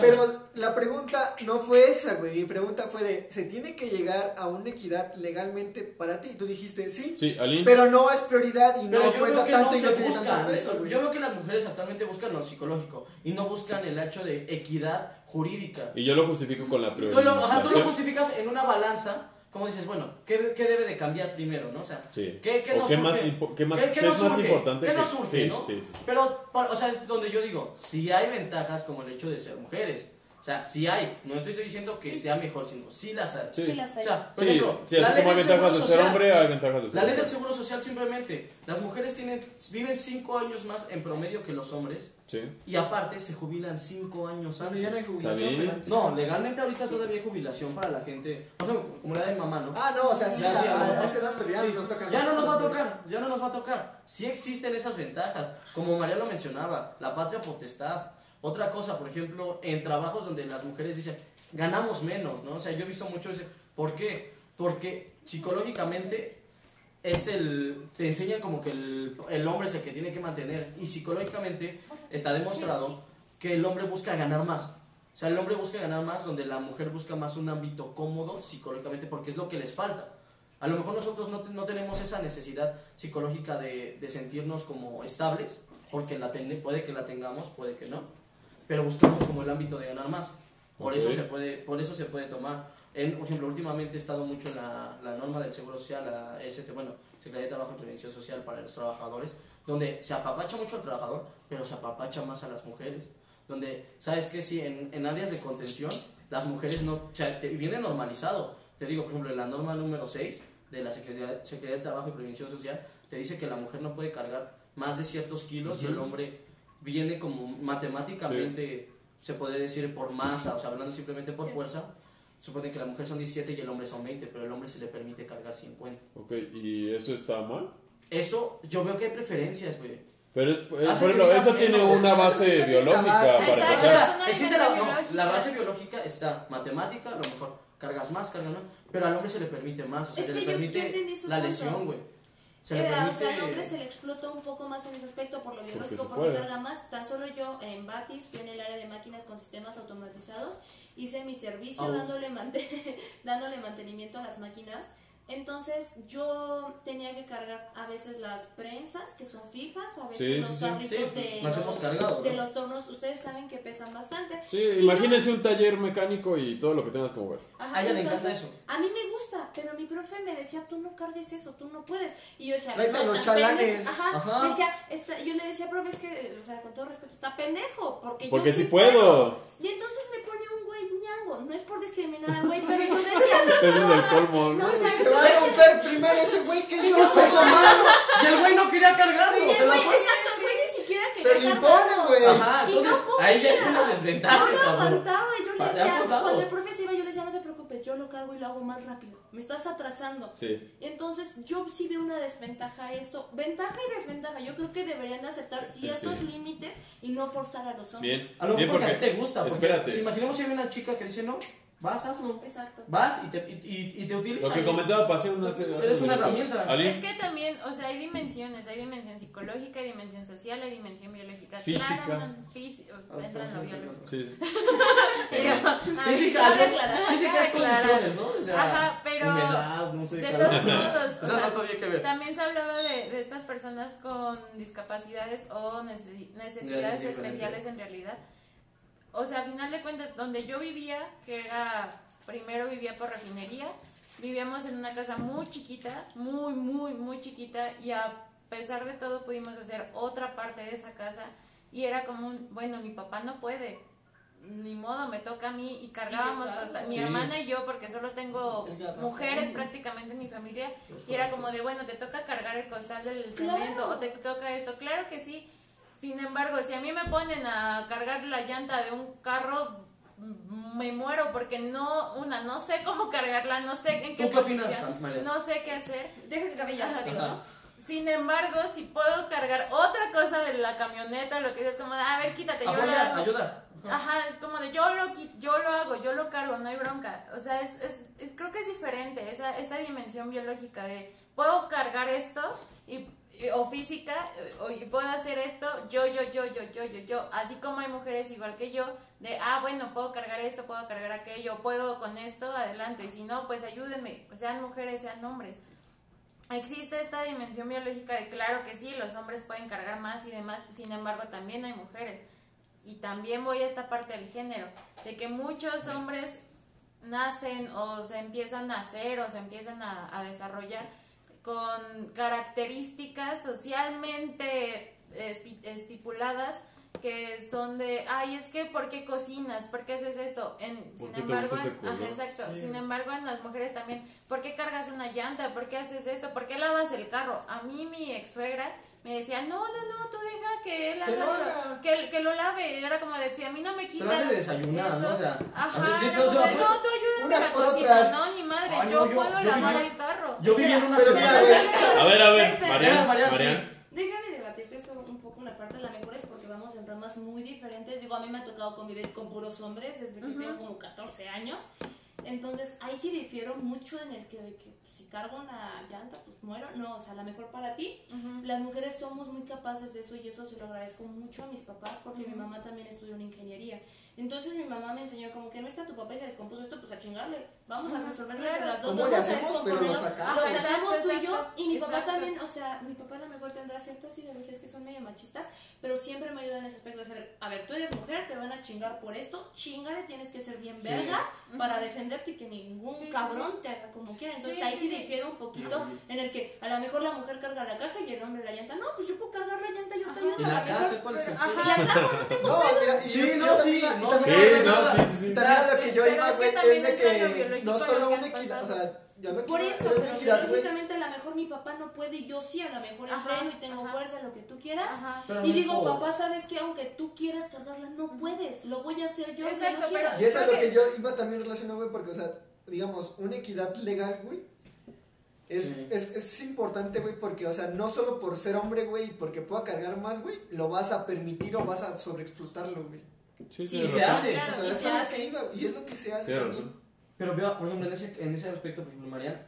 Pero la pregunta no fue esa, güey. Mi pregunta fue de, ¿se tiene que llegar a una equidad legalmente para ti? Tú dijiste sí, Sí, Aline. pero no es prioridad y Pero no yo cuenta creo que tanto no y no se tiene busca. tanto peso, güey. Yo veo que las mujeres actualmente buscan lo psicológico y no buscan el hecho de equidad jurídica. Y yo lo justifico con la Tú lo, ajá, tú lo justificas en una balanza, como dices, bueno, ¿qué, qué debe de cambiar primero, no? O sea, Sí. ¿qué, qué nos qué surge? más, qué más, ¿Qué- nos es más importante ¿Qué nos surge, sí, no? sí. Pero, o sea, es donde yo digo, si hay ventajas como el hecho de ser mujeres. O sea, si hay, no estoy diciendo que sea mejor, sino sí las hay. Sí. Sí las O hay. sea, por Sí, ejemplo, sí, la así ley como hay del ventajas de Seguro ser Social- hombre, hay ventajas de ser La ley del seguro social simplemente, las mujeres tienen, viven 5 años más en promedio que los hombres Sí. y aparte se jubilan 5 años antes. ya no hay jubilación. pero No, legalmente ahorita todavía hay jubilación para la gente, por ejemplo, como la de mamá, ¿no? Ah, no, o sea, sí, Ya, sí, pero Sí, no nos toca. ya no nos va a tocar, ya no nos va a tocar. Sí existen esas ventajas, como María lo mencionaba, la patria potestad. Otra cosa, por ejemplo, en trabajos donde las mujeres dicen, ganamos menos, ¿no? O sea, yo he visto mucho ese... ¿Por qué? Porque psicológicamente es el... Te enseñan como que el, el hombre es el que tiene que mantener y psicológicamente está demostrado que el hombre busca ganar más. O sea, el hombre busca ganar más donde la mujer busca más un ámbito cómodo psicológicamente porque es lo que les falta. A lo mejor nosotros no, no tenemos esa necesidad psicológica de, de sentirnos como estables, porque la ten- puede que la tengamos, puede que no, pero buscamos como el ámbito de ganar más. Por, eso, Ok. se puede, por eso se puede tomar. En, por ejemplo, últimamente he estado mucho en la, la norma del Seguro Social, la ST, bueno, Secretaría de Trabajo y Prevención Social para los trabajadores, donde se apapacha mucho al trabajador, pero se apapacha más a las mujeres. Donde, ¿sabes qué? Sí, en, en áreas de contención, las mujeres no, o sea, te- viene normalizado. Te digo, por ejemplo, en la norma número 6 de la Secretaría, Secretaría de Trabajo y Prevención Social, te dice que la mujer no puede cargar más de ciertos kilos y el hombre viene como matemáticamente, se puede decir por masa, o sea, hablando simplemente por fuerza, supone que la mujer son 17 y el hombre son 20, pero el hombre se le permite cargar 50. Ok, ¿y eso está mal? Eso, yo veo que hay preferencias, güey. Pero es, es- ejemplo, digas eso tiene menos. una sí base una biológica base. para Exacto. O sea, existe la, no, la base biológica está matemática, a lo mejor cargas más, cargas más, pero al hombre se le permite más, o sea, Es se le permite la punto. lesión, güey. Se le Era, o sea, al hombre se le explota un poco más en ese aspecto por lo biológico, porque puede. carga más. Tan solo yo en Batis, en el área de máquinas con sistemas automatizados, hice mi servicio dándole, dándole mantenimiento a las máquinas. Entonces yo tenía que cargar a veces las prensas que son fijas, a veces Sí, los sí. Sí, de, hemos los, cargado, de ¿no? los tornos. Ustedes saben que pesan bastante. Sí, Y imagínense un taller mecánico y todo lo que tengas que mover. Ajá, A ella le encanta eso. A mí me gusta, pero mi profe me decía, tú no cargues eso, tú no puedes. Y yo decía, Tráete no, los chalanes. Ajá. Ajá. Me decía, está- yo le decía, profe, es que, o sea, con todo respeto, está pendejo, porque, Porque yo sí sí puedo. Y entonces me pone un güey ñango. No es por discriminar al güey, pero yo decía, no, el colmo, no, ¿no? Se yo romper primero ese güey que dio peso malo. Y el güey no quería cargarlo, "Oye, te lo güey, exacto, el güey ni siquiera Se quería le impone, cargarlo". güey. Ajá, Y no entonces podía. ahí ya es una desventaja, No lo cabrón. aguantaba y yo le decía, cuando el profe se iba, yo le decía, no te preocupes, yo lo cargo y lo hago más rápido. Me estás atrasando. Sí. Entonces, yo sí veo una desventaja a eso. Ventaja y desventaja. Yo creo que deberían de aceptar ciertos Sí. límites y no forzar a los hombres. Bien. A lo mejor porque porque. a ti te gusta. Porque espérate. Si imaginemos si hay una chica que dice no, Vas, hazlo. Exacto. Vas y te, y, y- y te utilizan. Lo que comentaba Pasión hace, hace Eres una herramienta. Ali, Es que también, o sea, hay dimensiones, hay dimensión psicológica, hay dimensión social, hay dimensión biológica. Física. Claro, no, físi- entra en lo biológico. Sí, sí. Ah, Física, Física es condiciones, ¿no? O sea, Ajá, pero humedad, no sé. de calor. todos modos, O sea, no tiene que ver. también se hablaba de, de estas personas con discapacidades o necesi- necesidades especiales en realidad. O sea, a final de cuentas, donde yo vivía, que era, primero vivía por refinería, vivíamos en una casa muy chiquita, muy, muy, muy chiquita, y a pesar de todo pudimos hacer otra parte de esa casa, y era como un, bueno, mi papá no puede, ni modo, me toca a mí, y cargábamos bastante, mi Sí. hermana y yo, porque solo tengo mujeres prácticamente en mi familia, y era como de, bueno, te toca cargar el costal del Claro. cemento, o te toca esto, claro que sí, sin embargo, si a mí me ponen a cargar la llanta de un carro, me muero porque no, una, no sé cómo cargarla, no sé en qué ¿Tú qué opinas, posición, María? no sé qué hacer. Deja que ¿no? Sin embargo, si puedo cargar otra cosa de la camioneta, lo que es como, de, a ver, quítate, yo lo Apoya, hago. ayuda. Ajá, es como de yo lo, yo lo hago, yo lo cargo, no hay bronca. O sea, es, es, es- creo que es diferente esa, esa dimensión biológica de puedo cargar esto y- o física eh, y puedo hacer esto yo, yo, yo, yo, yo, yo, yo. Así como hay mujeres igual que yo de, ah, bueno, puedo cargar esto, puedo cargar aquello, puedo con esto, adelante. Y si no, pues ayúdenme, sean mujeres, sean hombres. Existe esta dimensión biológica de claro que sí, los hombres pueden cargar más y demás, sin embargo también hay mujeres. Y también voy a esta parte del género, de que muchos hombres nacen o se empiezan a hacer o se empiezan a desarrollar con características socialmente estipuladas que son de, ay, es que, ¿por qué cocinas? ¿Por qué haces esto? En, ¿Por sin embargo, en- este ajá, exacto. Sí. Sin embargo, en las mujeres también, ¿por qué cargas una llanta? ¿Por qué haces esto? ¿Por qué lavas el carro? A mí mi ex suegra me decía, no, no, no, tú deja que él Que haga- que, que lo lave. Era como de, si a mí no me quita Pero hazle desayunar, eso". ¿no? O sea, Ajá, así, sí, era no, de, tú ayúdame unas a la por cocina. otras. No, ni madre, Ay, yo, no, yo- puedo yo lavar el carro. Yo viví en una ciudad. A ver, a ver, Espera, Marian, Marian, Marian. Déjame debatirte esto un poco una parte, a lo mejor ramas muy diferentes. Digo, a mí me ha tocado convivir con puros hombres desde que tengo como 14 años. Entonces, ahí sí difiero mucho en el que, de que pues, si cargo una llanta, pues muero. No, o sea, a lo mejor para ti. Las mujeres somos muy capaces de eso y eso se lo agradezco mucho a mis papás porque mi mamá también estudió en ingeniería. Entonces mi mamá me enseñó como que no está tu papá y se descompuso esto, pues a chingarle. Vamos a resolverlo entre las dos. ¿Cómo le vamos a hacemos? Pero lo sacamos. Lo Exacto, sacamos tú y yo. Y mi papá también, o sea, mi papá a lo mejor tendrá ciertas ideologías que son medio machistas, pero siempre me ayuda en ese aspecto de saber, a ver, tú eres mujer, te van a chingar por esto, chingale, tienes que ser bien verga para defenderte y que ningún Sí, sí, cabrón te haga como quiera. Entonces Sí, ahí sí, difiere un poquito en el que a lo mejor la mujer carga la caja y el hombre la llanta. No, pues yo puedo cargar la llanta, yo te ayudo. ¿Y a la lo mejor- caja cuál es el Ajá. Y la no tengo No, mira, y Sí, yo- no, yo sí, y no, también Sí, lo- no, sí, sí, y también a lo que yo Pero iba, es que güey, es de que no lo solo que una equidad, o sea, yo no Por quiero eso, pero equidad, güey. a lo mejor mi papá no puede y yo sí, a lo mejor Ajá, entreno y tengo ajá. fuerza, lo que tú quieras. Ajá. Y no digo, papá, ¿sabes que Aunque tú quieras cargarla, no puedes. Lo voy a hacer yo. Exacto, no pero- quieras. Y eso es lo que que- yo iba también relacionado, güey, porque, o sea, digamos, una equidad legal, güey, es, Sí. es, es importante, güey, porque, o sea, no solo por ser hombre, güey, y porque pueda cargar más, güey, lo vas a permitir o vas a sobreexplotarlo, güey. Sí, Sí, tienes se razón. hace. Claro, o sea, y es se lo hace. iba, y es lo que se hace. Pero vea, por ejemplo, en ese, en ese aspecto, por ejemplo, Marian,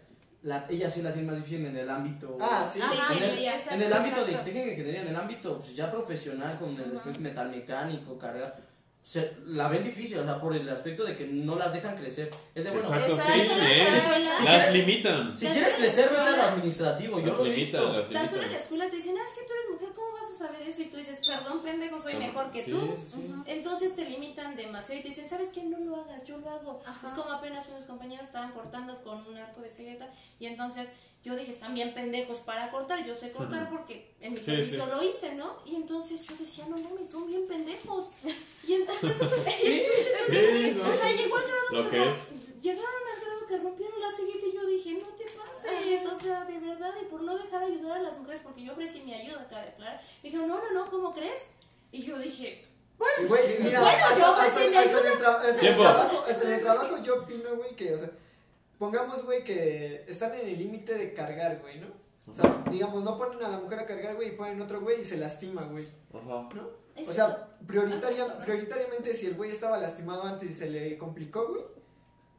la, ella sí la tiene más difícil en el ámbito. Ah, sí. Ajá, En el, ingeniería, en el ámbito de, ingeniería, en el ámbito pues, ya profesional, con el después metal mecánico, cargar, se, la ven difícil, o sea, por el aspecto de que no las dejan crecer. Es de bueno, Exacto, sí. Las limitan. si quieres crecer, vete al administrativo, yo Las lo he limitan, visto. las Tan solo en la limitan. escuela te dicen, ah, es que tú eres mujer, ¿cómo vas a saber eso? Y tú dices, perdón, pendejo, soy mejor que Sí, tú. sí. Entonces te limitan demasiado y te dicen, ¿sabes qué? No lo hagas, yo lo hago. Ajá. Es como apenas unos compañeros estaban cortando con un arco de cegueta y entonces yo dije, están bien pendejos para cortar, yo sé cortar porque en mi Sí, servicio sí. lo hice, ¿no? Y entonces yo decía, no mames, son bien pendejos. Y entonces, Sí, no. o sea, llegó al grado que, llegaron al grado que rompieron la cegueta y yo dije, no te pases, o sea, de verdad, dejar ayudar a las mujeres, porque yo ofrecí mi ayuda, cabe aclarar, me dijeron, no, no, no, ¿cómo crees? Y yo dije, Y, güey, mira, bueno, hasta, yo hasta- ofrecí mi hasta en el tra- hasta el trabajo, hasta en el trabajo yo opino, güey, que, o sea, pongamos, güey, que están en el límite de cargar, güey, ¿no? O sea, digamos, no ponen a la mujer a cargar, güey, y ponen otro güey y se lastima, güey, Ajá. ¿no? O sea, prioritaria, prioritariamente si el güey estaba lastimado antes y se le complicó, güey,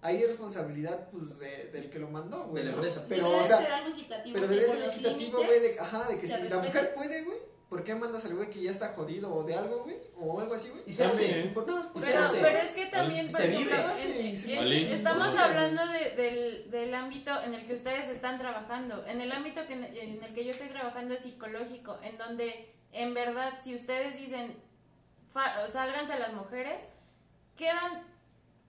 ahí es responsabilidad pues de, del que lo mandó, güey. De la ¿no? empresa. Pero, Debería o sea, ser algo equitativo. pero con ser equitativo, güey, de, ajá, de que si la mujer puede, güey, ¿por qué mandas al güey que ya está jodido o de algo, güey? O algo así, güey. Y se hace. También. Por Pero, se hace. pero es que también, Se vive. estamos hablando de- del, del ámbito en el que ustedes están trabajando. En el ámbito que, en el que yo estoy trabajando es psicológico, en donde en verdad si ustedes dicen fa- sálganse las mujeres, quedan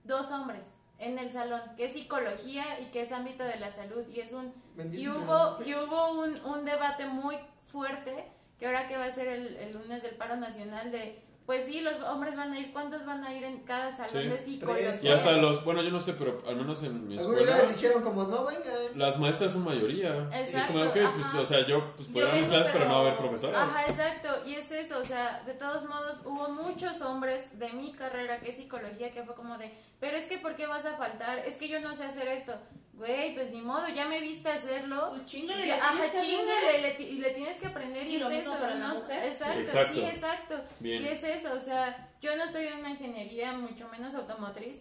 dos hombres en el salón, que es psicología y que es ámbito de la salud y es un Bendito. y hubo, y hubo un, un debate muy fuerte que ahora que va a ser el, el lunes del paro nacional de, pues sí, los hombres van a ir, ¿cuántos van a ir en cada salón Sí. de psicología? Tres, Y hasta los, bueno, yo no sé, pero al menos en mi escuela, les dijeron como, no vengan. las maestras son mayoría. Y es como, ok, Exacto, pues, ajá. o sea, yo pues puedo Yo dar clases, pero no va a haber profesoras. Ajá, exacto, y es eso, o sea, de todos modos hubo muchos hombres de mi carrera que es psicología que fue como de, pero es que ¿por qué vas a faltar? Es que yo no sé hacer esto. Güey, pues ni modo, ya me viste hacerlo. Pues chingale, le Ajá, chingale, le ti- y le tienes que aprender y, Y es mismo eso. para y la no- mujer. Exacto, Exacto. sí, exacto. Bien. Y es eso, o sea, yo no estoy en una ingeniería, mucho menos automotriz,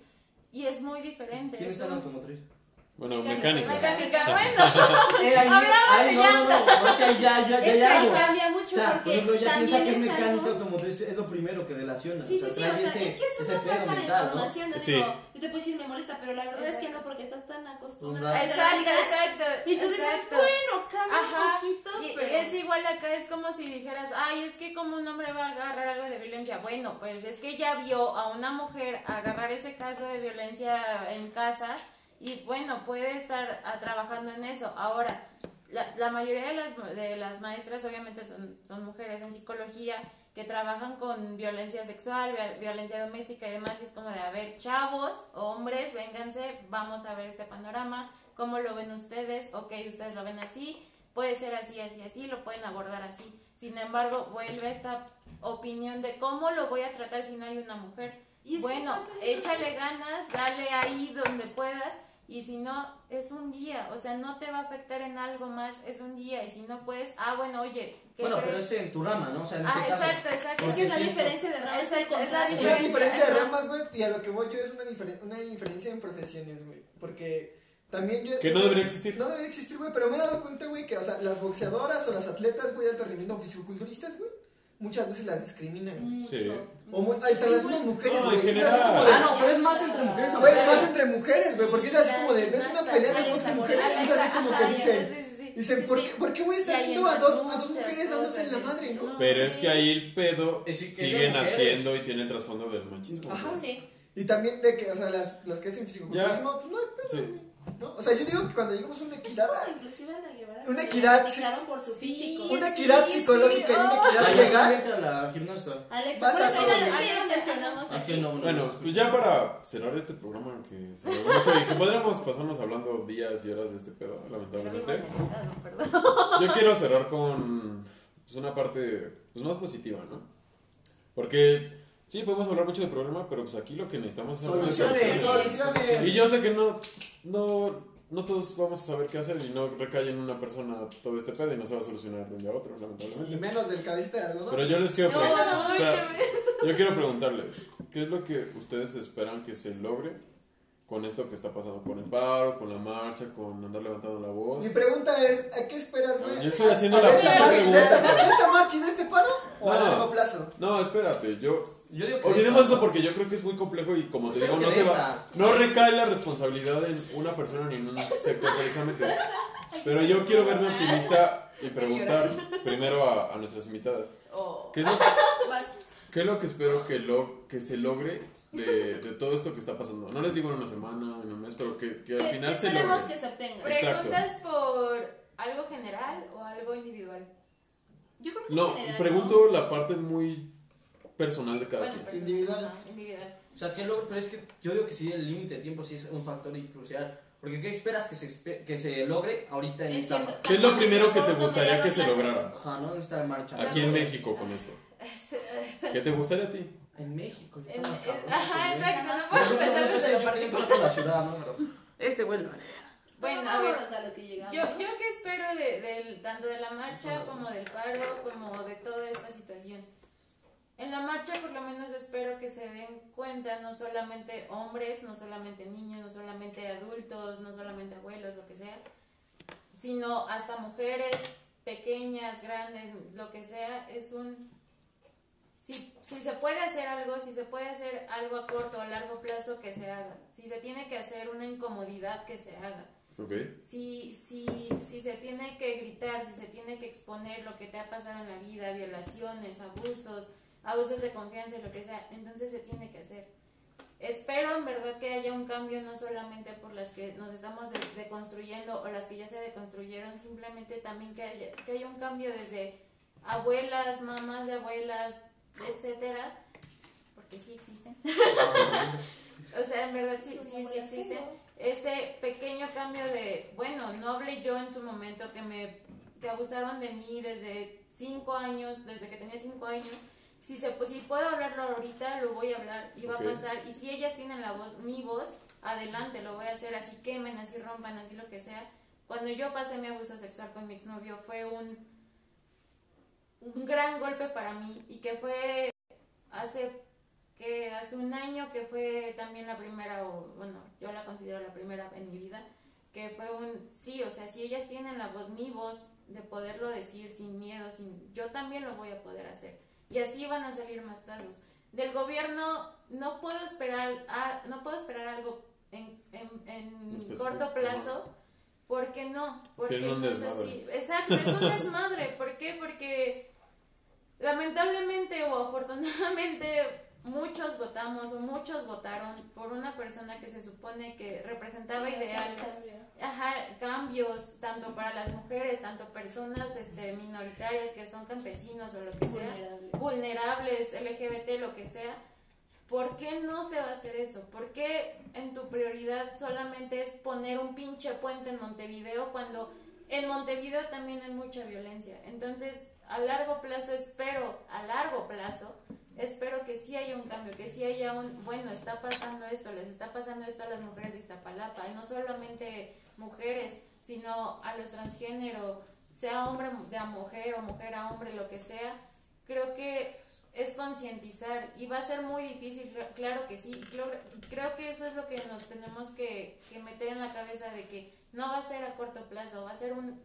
y es muy diferente. ¿Quién es está en automotriz? Bueno, Mecánica. mecánica. Mecánica, bueno. Hablamos de no, no, no, no, es que ahí ya, ya, ya Es hay que ahí algo. cambia O mucho sea, por porque ejemplo, ya piensa también que es es mecánica algo... automotriz, es lo primero que relaciona. Sí, sí, o sea, sí, o sea, ese- es que es una falta de mental, ¿no? información, yo Sí. digo, y te puedes decir, me molesta, pero la verdad es que Exacto. no, porque estás tan acostumbrado Una- a la Exacto, exacto. Y tú dices, exacto. bueno, cambia Ajá, un poquito, y pero... es igual acá, es como si dijeras, ay, es que como un hombre va a agarrar algo de violencia. Bueno, pues es que ya vio a una mujer agarrar ese caso de violencia en casa y bueno, puede estar ah, trabajando en eso. Ahora, la, la mayoría de las, de las maestras obviamente son, son mujeres en psicología que trabajan con violencia sexual, vi- violencia doméstica y demás, y es como de, a ver, chavos, hombres, vénganse, vamos a ver este panorama, ¿cómo lo ven ustedes? Ok, ustedes lo ven así, puede ser así, así, así, lo pueden abordar así. Sin embargo, vuelve esta opinión de cómo lo voy a tratar si no hay una mujer. Y bueno, échale ganas, dale ahí donde puedas y si no, es un día, o sea, no te va a afectar en algo más, es un día y si no puedes, ah, bueno, oye, ¿qué Bueno, pero es en tu rama, ¿no? O sea, en ese Ah, caso. exacto, exacto. Es que es la diferencia de ramas, es el es la una diferencia de ramas, güey, y a lo que voy yo es una, diferen- una diferencia en profesiones, güey. Porque también yo... Que no debería existir. No debería existir, güey, pero me he dado cuenta, güey, que, o sea, las boxeadoras o las atletas, güey, de alto rendimiento, fisiculturistas, güey, muchas veces las discriminan. Mucho. Sí. O muy, están las mismas mujeres, No, güey. sí, de- Ah, no, pero es más entre mujeres. Güey, más entre mujeres, güey, porque es así como de, ves una pelea de de mujeres y es así como que dicen, sí, sí, sí. dicen, ¿por Sí. qué, ¿por qué voy a estar viendo a dos, a dos mujeres dándose en la madre, no? Pero Sí. es que ahí el pedo Es- es de sigue mujeres. naciendo y tiene el trasfondo del machismo. Ajá. Sí. Y también de que, o sea, las, las que hacen fisiculturismo, pues no hay pedo, ¿no? O sea, yo digo que cuando llegamos a una Es equidad, como inclusive. Una equidad, por su físico. una sí, equidad sí, psicológica y una oh. equidad legal, la gimnasta. Alex, Basta por eso mencionamos Es Bueno, no pues ya para cerrar este programa que se lo mucho y que podríamos pasarnos hablando días y horas de este pedo, lamentablemente. Yo quiero cerrar con pues, una parte pues, más positiva, ¿no? Porque sí, podemos hablar mucho de problema, pero pues aquí lo que necesitamos es soluciones, soluciones. soluciones. Y yo sé que no, no, no todos vamos a saber qué hacer y no recae en una persona todo este pedo y no se va a solucionar de un día a otro, Y lamentablemente. menos del cabecita de algodón. Pero yo les quiero No, preguntar, espera, escúchame. yo quiero preguntarles, ¿qué es lo que ustedes esperan que se logre con esto que está pasando con el paro, con la marcha, con andar levantando la voz? Mi pregunta es, ¿a qué esperas, güey? Yo estoy haciendo ¿A la pregunta. ¿De esta marcha y de este paro? ¿O a largo plazo? No, espérate, yo Yo digo que olvidemos eso porque yo creo que es muy complejo y como te digo, que no se va, no recae la responsabilidad en una persona ni en un sector precisamente. Pero yo quiero verme optimista y preguntar primero a, a nuestras invitadas. Oh. ¿Qué es, lo, Vas. qué es lo que espero que, lo, que se logre de, de todo esto que está pasando? No les digo en una semana, en un mes, pero que, que al final se esperemos logre. que se obtenga. Exacto. ¿Preguntas por algo general o algo individual? Yo creo que No, en general, pregunto la parte muy personal de cada Bueno, quien. personal, Individual. O sea, ¿qué logro? Pero es que yo digo que sí, el límite de tiempo sí es un factor crucial. Porque ¿qué esperas que se, que se logre ahorita en esta. ¿Qué es lo primero que te gustaría que se lograra? Ajá, ¿no? En esta marcha. Aquí en México con esto. ¿Qué te gustaría a ti? En México. ya En- en- cabrón, ajá, exacto, no puedo empezar desde la parte quería empezar por la ciudad, ¿no? Pero este güey lo Bueno, a ver, vámonos a lo que llegamos. yo, yo qué espero de, del- tanto de la marcha como del paro, como de toda esta situación. En la marcha por lo menos espero que se den cuenta no solamente hombres, no solamente niños, no solamente adultos, no solamente abuelos, lo que sea, sino hasta mujeres pequeñas, grandes, lo que sea, es un... Si, si se puede hacer algo, si se puede hacer algo a corto o largo plazo, que se haga. Si se tiene que hacer una incomodidad, que se haga. Ok. Si, si, si se tiene que gritar, si se tiene que exponer lo que te ha pasado en la vida, violaciones, abusos, abusos de confianza lo que sea, entonces se tiene que hacer. Espero en verdad que haya un cambio no solamente por las que nos estamos de- deconstruyendo o las que ya se deconstruyeron, simplemente también que haya, que haya un cambio desde abuelas, mamás de abuelas, etcétera, porque sí existen. o sea, en verdad sí, sí, sí existen. Ese pequeño cambio de, bueno, no hablé yo en su momento que me que abusaron de mí desde cinco años, desde que tenía cinco años. Si, se, pues, si puedo hablarlo ahorita, lo voy a hablar y va Ok. a pasar. Y si ellas tienen la voz, mi voz, adelante, lo voy a hacer. Así quemen, así rompan, así lo que sea. Cuando yo pasé mi abuso sexual con mi exnovio fue un, un gran golpe para mí y que fue hace que hace un año que fue también la primera o bueno yo la considero la primera en mi vida que fue un sí o sea si ellas tienen la voz mi voz de poderlo decir sin miedo sin yo también lo voy a poder hacer. Y así van a salir más casos. Del gobierno no puedo esperar a- no puedo esperar algo en, en, en corto plazo ¿Por qué no? Porque no es así. Exacto, es un desmadre. ¿Por qué? Porque lamentablemente o afortunadamente muchos votamos o muchos votaron por una persona que se supone que representaba ideales, ajá, cambios tanto para las mujeres, tanto personas este, minoritarias que son campesinos o lo que sea, vulnerables, LGBT, lo que sea. ¿Por qué no se va a hacer eso? ¿Por qué en tu prioridad solamente es poner un pinche puente en Montevideo cuando en Montevideo también hay mucha violencia? Entonces, a largo plazo espero, a largo plazo, espero que sí haya un cambio, que sí haya un, bueno, está pasando esto, les está pasando esto a las mujeres de Iztapalapa, y no solamente mujeres, sino a los transgénero, sea hombre de a mujer o mujer a hombre, lo que sea, creo que es concientizar y va a ser muy difícil, cl- claro que sí, creo, creo que eso es lo que nos tenemos que, que meter en la cabeza de que no va a ser a corto plazo, va a ser un,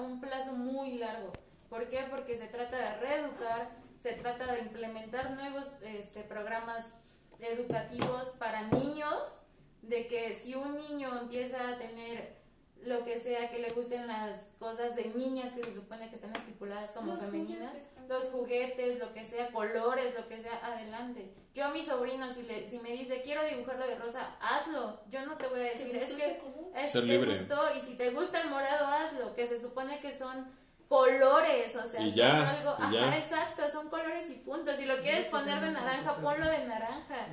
un plazo muy largo. ¿Por qué? Porque se trata de reeducar, se trata de implementar nuevos este, programas educativos para niños, de que si un niño empieza a tener lo que sea que le gusten las cosas de niñas que se supone que están estipuladas como femeninas. Los juguetes, lo que sea, colores, lo que sea, adelante. Yo a mi sobrino, si, le, si me dice quiero dibujarlo de rosa, hazlo. Yo no te voy a decir, es que es, libre. gustó y si te gusta el morado, hazlo, que se supone que son colores, o sea, Y son ya, algo, y ajá, exacto, son colores y puntos. Si lo quieres poner de naranja, ponlo de naranja.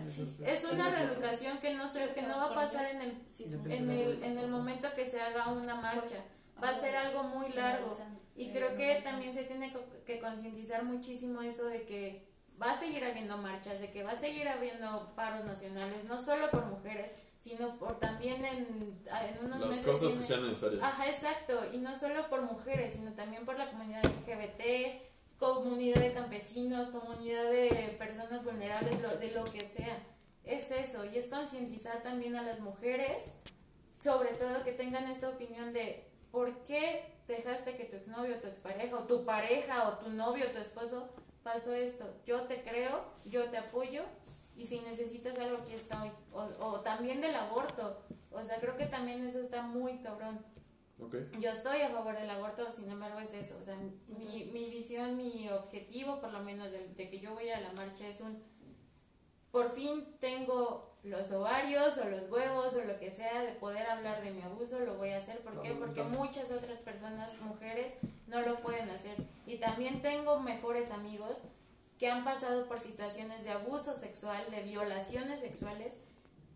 Es una reeducación que no sé, que no va a pasar en el en el, en el momento que se haga una marcha. Va a ser algo muy largo. Y creo que también se tiene co- que concientizar muchísimo eso de que va a seguir habiendo marchas, de que va a seguir habiendo paros nacionales, no solo por mujeres, sino por también en, en unos Las meses cosas que sean necesarias. Ajá, exacto. Y no solo por mujeres, sino también por la comunidad LGBT, comunidad de campesinos, comunidad de personas vulnerables, lo- de lo que sea. Es eso. Y es concientizar también a las mujeres, sobre todo que tengan esta opinión de por qué dejaste que tu exnovio, tu expareja, o tu pareja, o tu novio, tu esposo pasó esto. Yo te creo, yo te apoyo. Y si necesitas algo, aquí estoy. O, o también del aborto. O sea, creo que también eso está muy cabrón. Ok. Yo estoy a favor del aborto, sin embargo es eso, o sea, mi, mi visión, mi objetivo, por lo menos de, de que yo voy a la marcha es un, por fin tengo los ovarios o los huevos o lo que sea de poder hablar de mi abuso, lo voy a hacer, ¿por qué? Porque muchas otras personas, mujeres, no lo pueden hacer. Y también tengo mejores amigos que han pasado por situaciones de abuso sexual, de violaciones sexuales,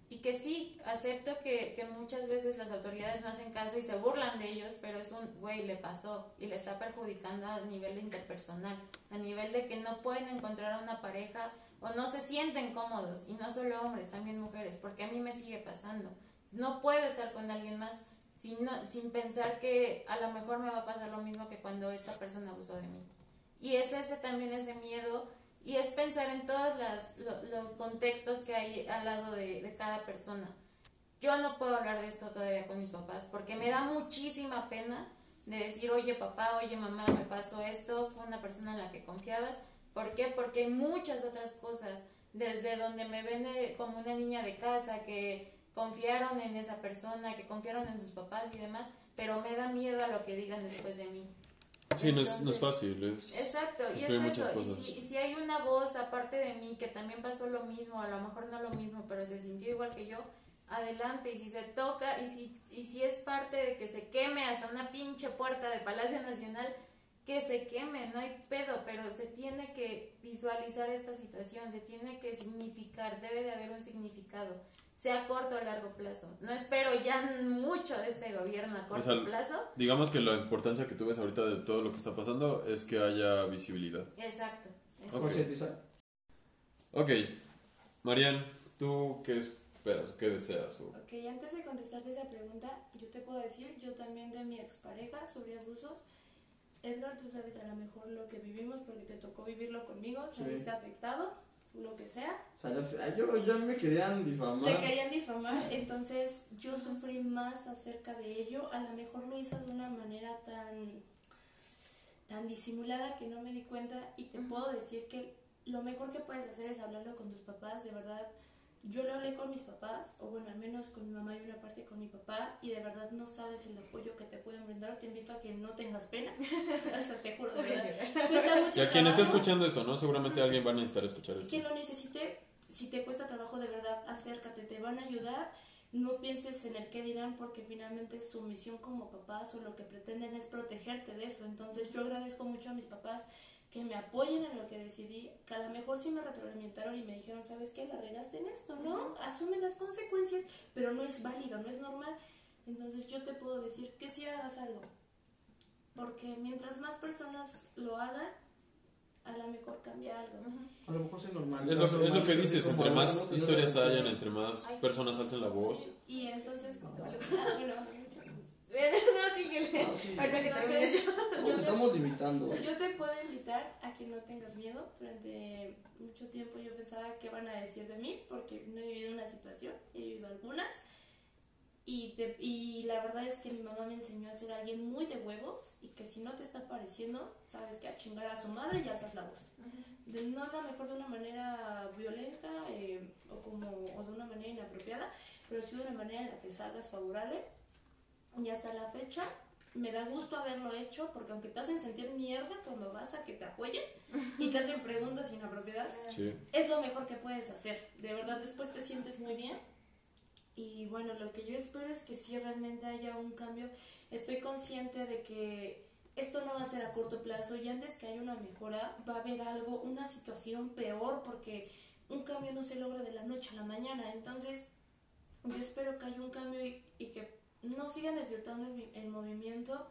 y que sí, acepto que, que muchas veces las autoridades no hacen caso y se burlan de ellos, pero es un, güey, le pasó y le está perjudicando a nivel interpersonal, a nivel de que no pueden encontrar a una pareja o no se sienten cómodos, y no solo hombres, también mujeres, porque a mí me sigue pasando. No puedo estar con alguien más sin, no- sin pensar que a lo mejor me va a pasar lo mismo que cuando esta persona abusó de mí. Y es ese también ese miedo Y es pensar en todos los contextos que hay al lado de, de cada persona. Yo no puedo hablar de esto todavía con mis papás porque me da muchísima pena de decir, oye papá, oye mamá, me pasó esto, fue una persona en la que confiabas. ¿Por qué? Porque hay muchas otras cosas, desde donde me ven de- como una niña de casa, que confiaron en esa persona, que confiaron en sus papás y demás, pero me da miedo a lo que digan después de mí. Sí, no es, no es fácil. Es, Exacto, y es eso. Y si, y si hay una voz aparte de mí que también pasó lo mismo, a lo mejor no lo mismo, pero se sintió igual que yo, adelante. Y si se toca, y si, y si es parte de que se queme hasta una pinche puerta de Palacio Nacional, que se queme, no hay pedo, pero se tiene que visualizar esta situación, se tiene que significar, debe de haber un significado, sea a corto o largo plazo. No espero ya mucho de este gobierno a corto sea, plazo. Digamos que la importancia que tú ves ahorita de todo lo que está pasando es que haya visibilidad. Exacto. Ok. Concientizar. Ok, Marian, ¿tú qué esperas o qué deseas? O- Ok, antes de contestarte esa pregunta, yo te puedo decir, yo también de mi expareja sobre abusos. Edgar, tú sabes a lo mejor lo que vivimos porque te tocó vivirlo conmigo, Sí. saliste afectado, lo que sea. O sea, yo ya me querían difamar. Te querían difamar, entonces yo sufrí más acerca de ello. A lo mejor lo hizo de una manera tan, tan disimulada que no me di cuenta y te Ujú. puedo decir que lo mejor que puedes hacer es hablarlo con tus papás, de verdad. Yo lo hablé con mis papás, o bueno, al menos con mi mamá y una parte con mi papá, y de verdad no sabes el apoyo que te pueden brindar. Te invito a que no tengas pena. o sea, te juro, de verdad. Cuesta mucho Y a quien esté escuchando esto, ¿no? Seguramente alguien va a necesitar escuchar esto. Quien lo necesite, si te cuesta trabajo de verdad, acércate, te van a ayudar. No pienses en el que dirán porque finalmente su misión como papás o lo que pretenden es protegerte de eso. Entonces yo agradezco mucho a mis papás que me apoyen en lo que decidí, que a lo mejor sí me retroalimentaron y me dijeron, ¿sabes qué? La regaste en esto, ¿no? Asume las consecuencias, pero no es válido, no es normal. Entonces yo te puedo decir que sí hagas algo. Porque mientras más personas lo hagan, a lo mejor cambia algo. A lo mejor soy normal. Es lo, es lo que dices, entre más algo que no historias hayan, entre más personas alcen la voz. Sí, y entonces, bueno. Ah, sí. Bueno, que entonces termines yo. Nos yo te, estamos limitando. yo te puedo invitar a que no tengas miedo. Durante mucho tiempo yo pensaba qué van a decir de mí, porque no he vivido una situación, he vivido algunas. Y, te- y la verdad es que mi mamá me enseñó a ser alguien muy de huevos y que si no te está pareciendo, sabes que a chingar a su madre y alzas la voz. De, no a lo mejor de una manera violenta eh, o, como, o de una manera inapropiada, pero sí de una manera en la que salgas favorable. Y hasta la fecha me da gusto haberlo hecho porque aunque te hacen sentir mierda cuando vas a que te apoyen y te hacen preguntas inapropiadas, Sí. es lo mejor que puedes hacer. De verdad, después te sientes muy bien. Y bueno, lo que yo espero es que sí realmente haya un cambio. Estoy consciente de que esto no va a ser a corto plazo y antes que haya una mejora va a haber algo, una situación peor porque un cambio no se logra de la noche a la mañana. Entonces, yo espero que haya un cambio y, y que no sigan desvirtuando el, vi- el movimiento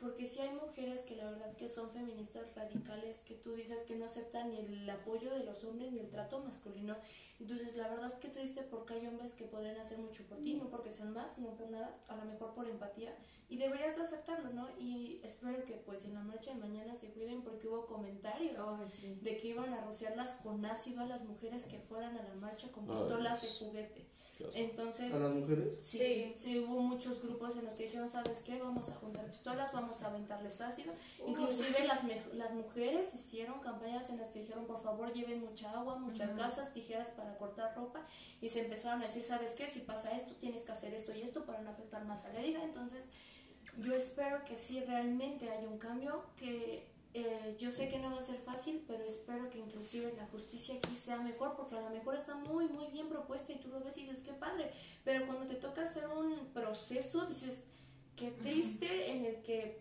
porque si hay mujeres que la verdad que son feministas radicales que tú dices que no aceptan ni el apoyo de los hombres ni el trato masculino entonces la verdad que triste porque hay hombres que podrían hacer mucho por ti no porque sean más no por nada a lo mejor por empatía y deberías de aceptarlo no y espero que pues en la marcha de mañana se cuiden porque hubo comentarios sí. de que iban a rociarlas con ácido a las mujeres que fueran a la marcha con pistolas de juguete. Entonces A las mujeres. Sí, Sí. sí, hubo muchos grupos en los que dijeron, ¿sabes qué? Vamos a juntar pistolas, vamos a aventarles ácido. Inclusive las, las mujeres hicieron campañas en las que dijeron, por favor, lleven mucha agua, muchas Ujú. gasas, tijeras para cortar ropa. Y se empezaron a decir, ¿sabes qué? Si pasa esto, tienes que hacer esto y esto para no afectar más a la herida. Entonces, yo espero que sí realmente haya un cambio, que eh, yo sé que no va a ser fácil, pero espero que inclusive la justicia aquí sea mejor, porque a lo mejor está muy, muy bien propuesta y tú lo ves y dices, qué padre, pero cuando te toca hacer un proceso, dices, qué triste en el que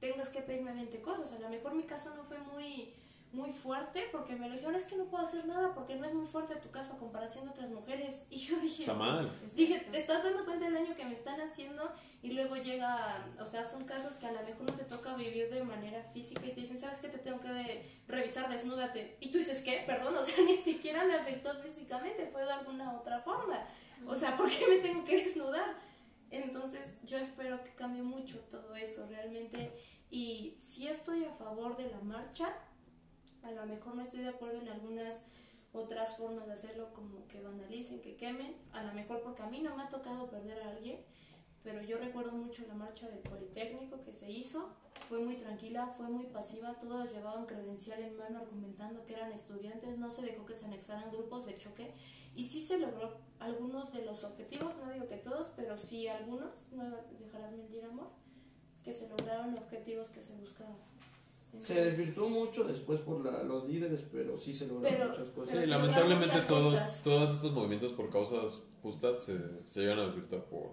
tengas que pedirme 20 cosas. A lo mejor mi caso no fue muy muy fuerte porque me lo dijeron es que no puedo hacer nada porque no es muy fuerte tu caso a comparación de otras mujeres y yo dije Está mal. Dije, te estás dando cuenta del daño que me están haciendo y luego llega, o sea, son casos que a lo mejor no te toca vivir de manera física y te dicen, ¿sabes qué? Te tengo que de- revisar, desnúdate. Y tú dices, ¿qué? Perdón, o sea, ni siquiera me afectó físicamente, fue de alguna otra forma. O sea, ¿por qué me tengo que desnudar? Entonces, yo espero que cambie mucho todo eso realmente. Y si estoy a favor de la marcha, A lo mejor no estoy de acuerdo en algunas otras formas de hacerlo, como que vandalicen, que quemen. A lo mejor porque a mí no me ha tocado perder a alguien, pero yo recuerdo mucho la marcha del Politécnico que se hizo. Fue muy tranquila, fue muy pasiva, todos llevaban credencial en mano argumentando que eran estudiantes, no se dejó que se anexaran grupos de choque y sí se logró algunos de los objetivos, no digo que todos, pero sí algunos, no dejarás mentir amor, que se lograron objetivos que se buscaban. Se desvirtuó mucho después por la, los líderes, pero sí se lograron Pero- muchas cosas. Sí, lamentablemente muchas todos, cosas. todos estos movimientos por causas justas se, se llegan a desvirtuar por,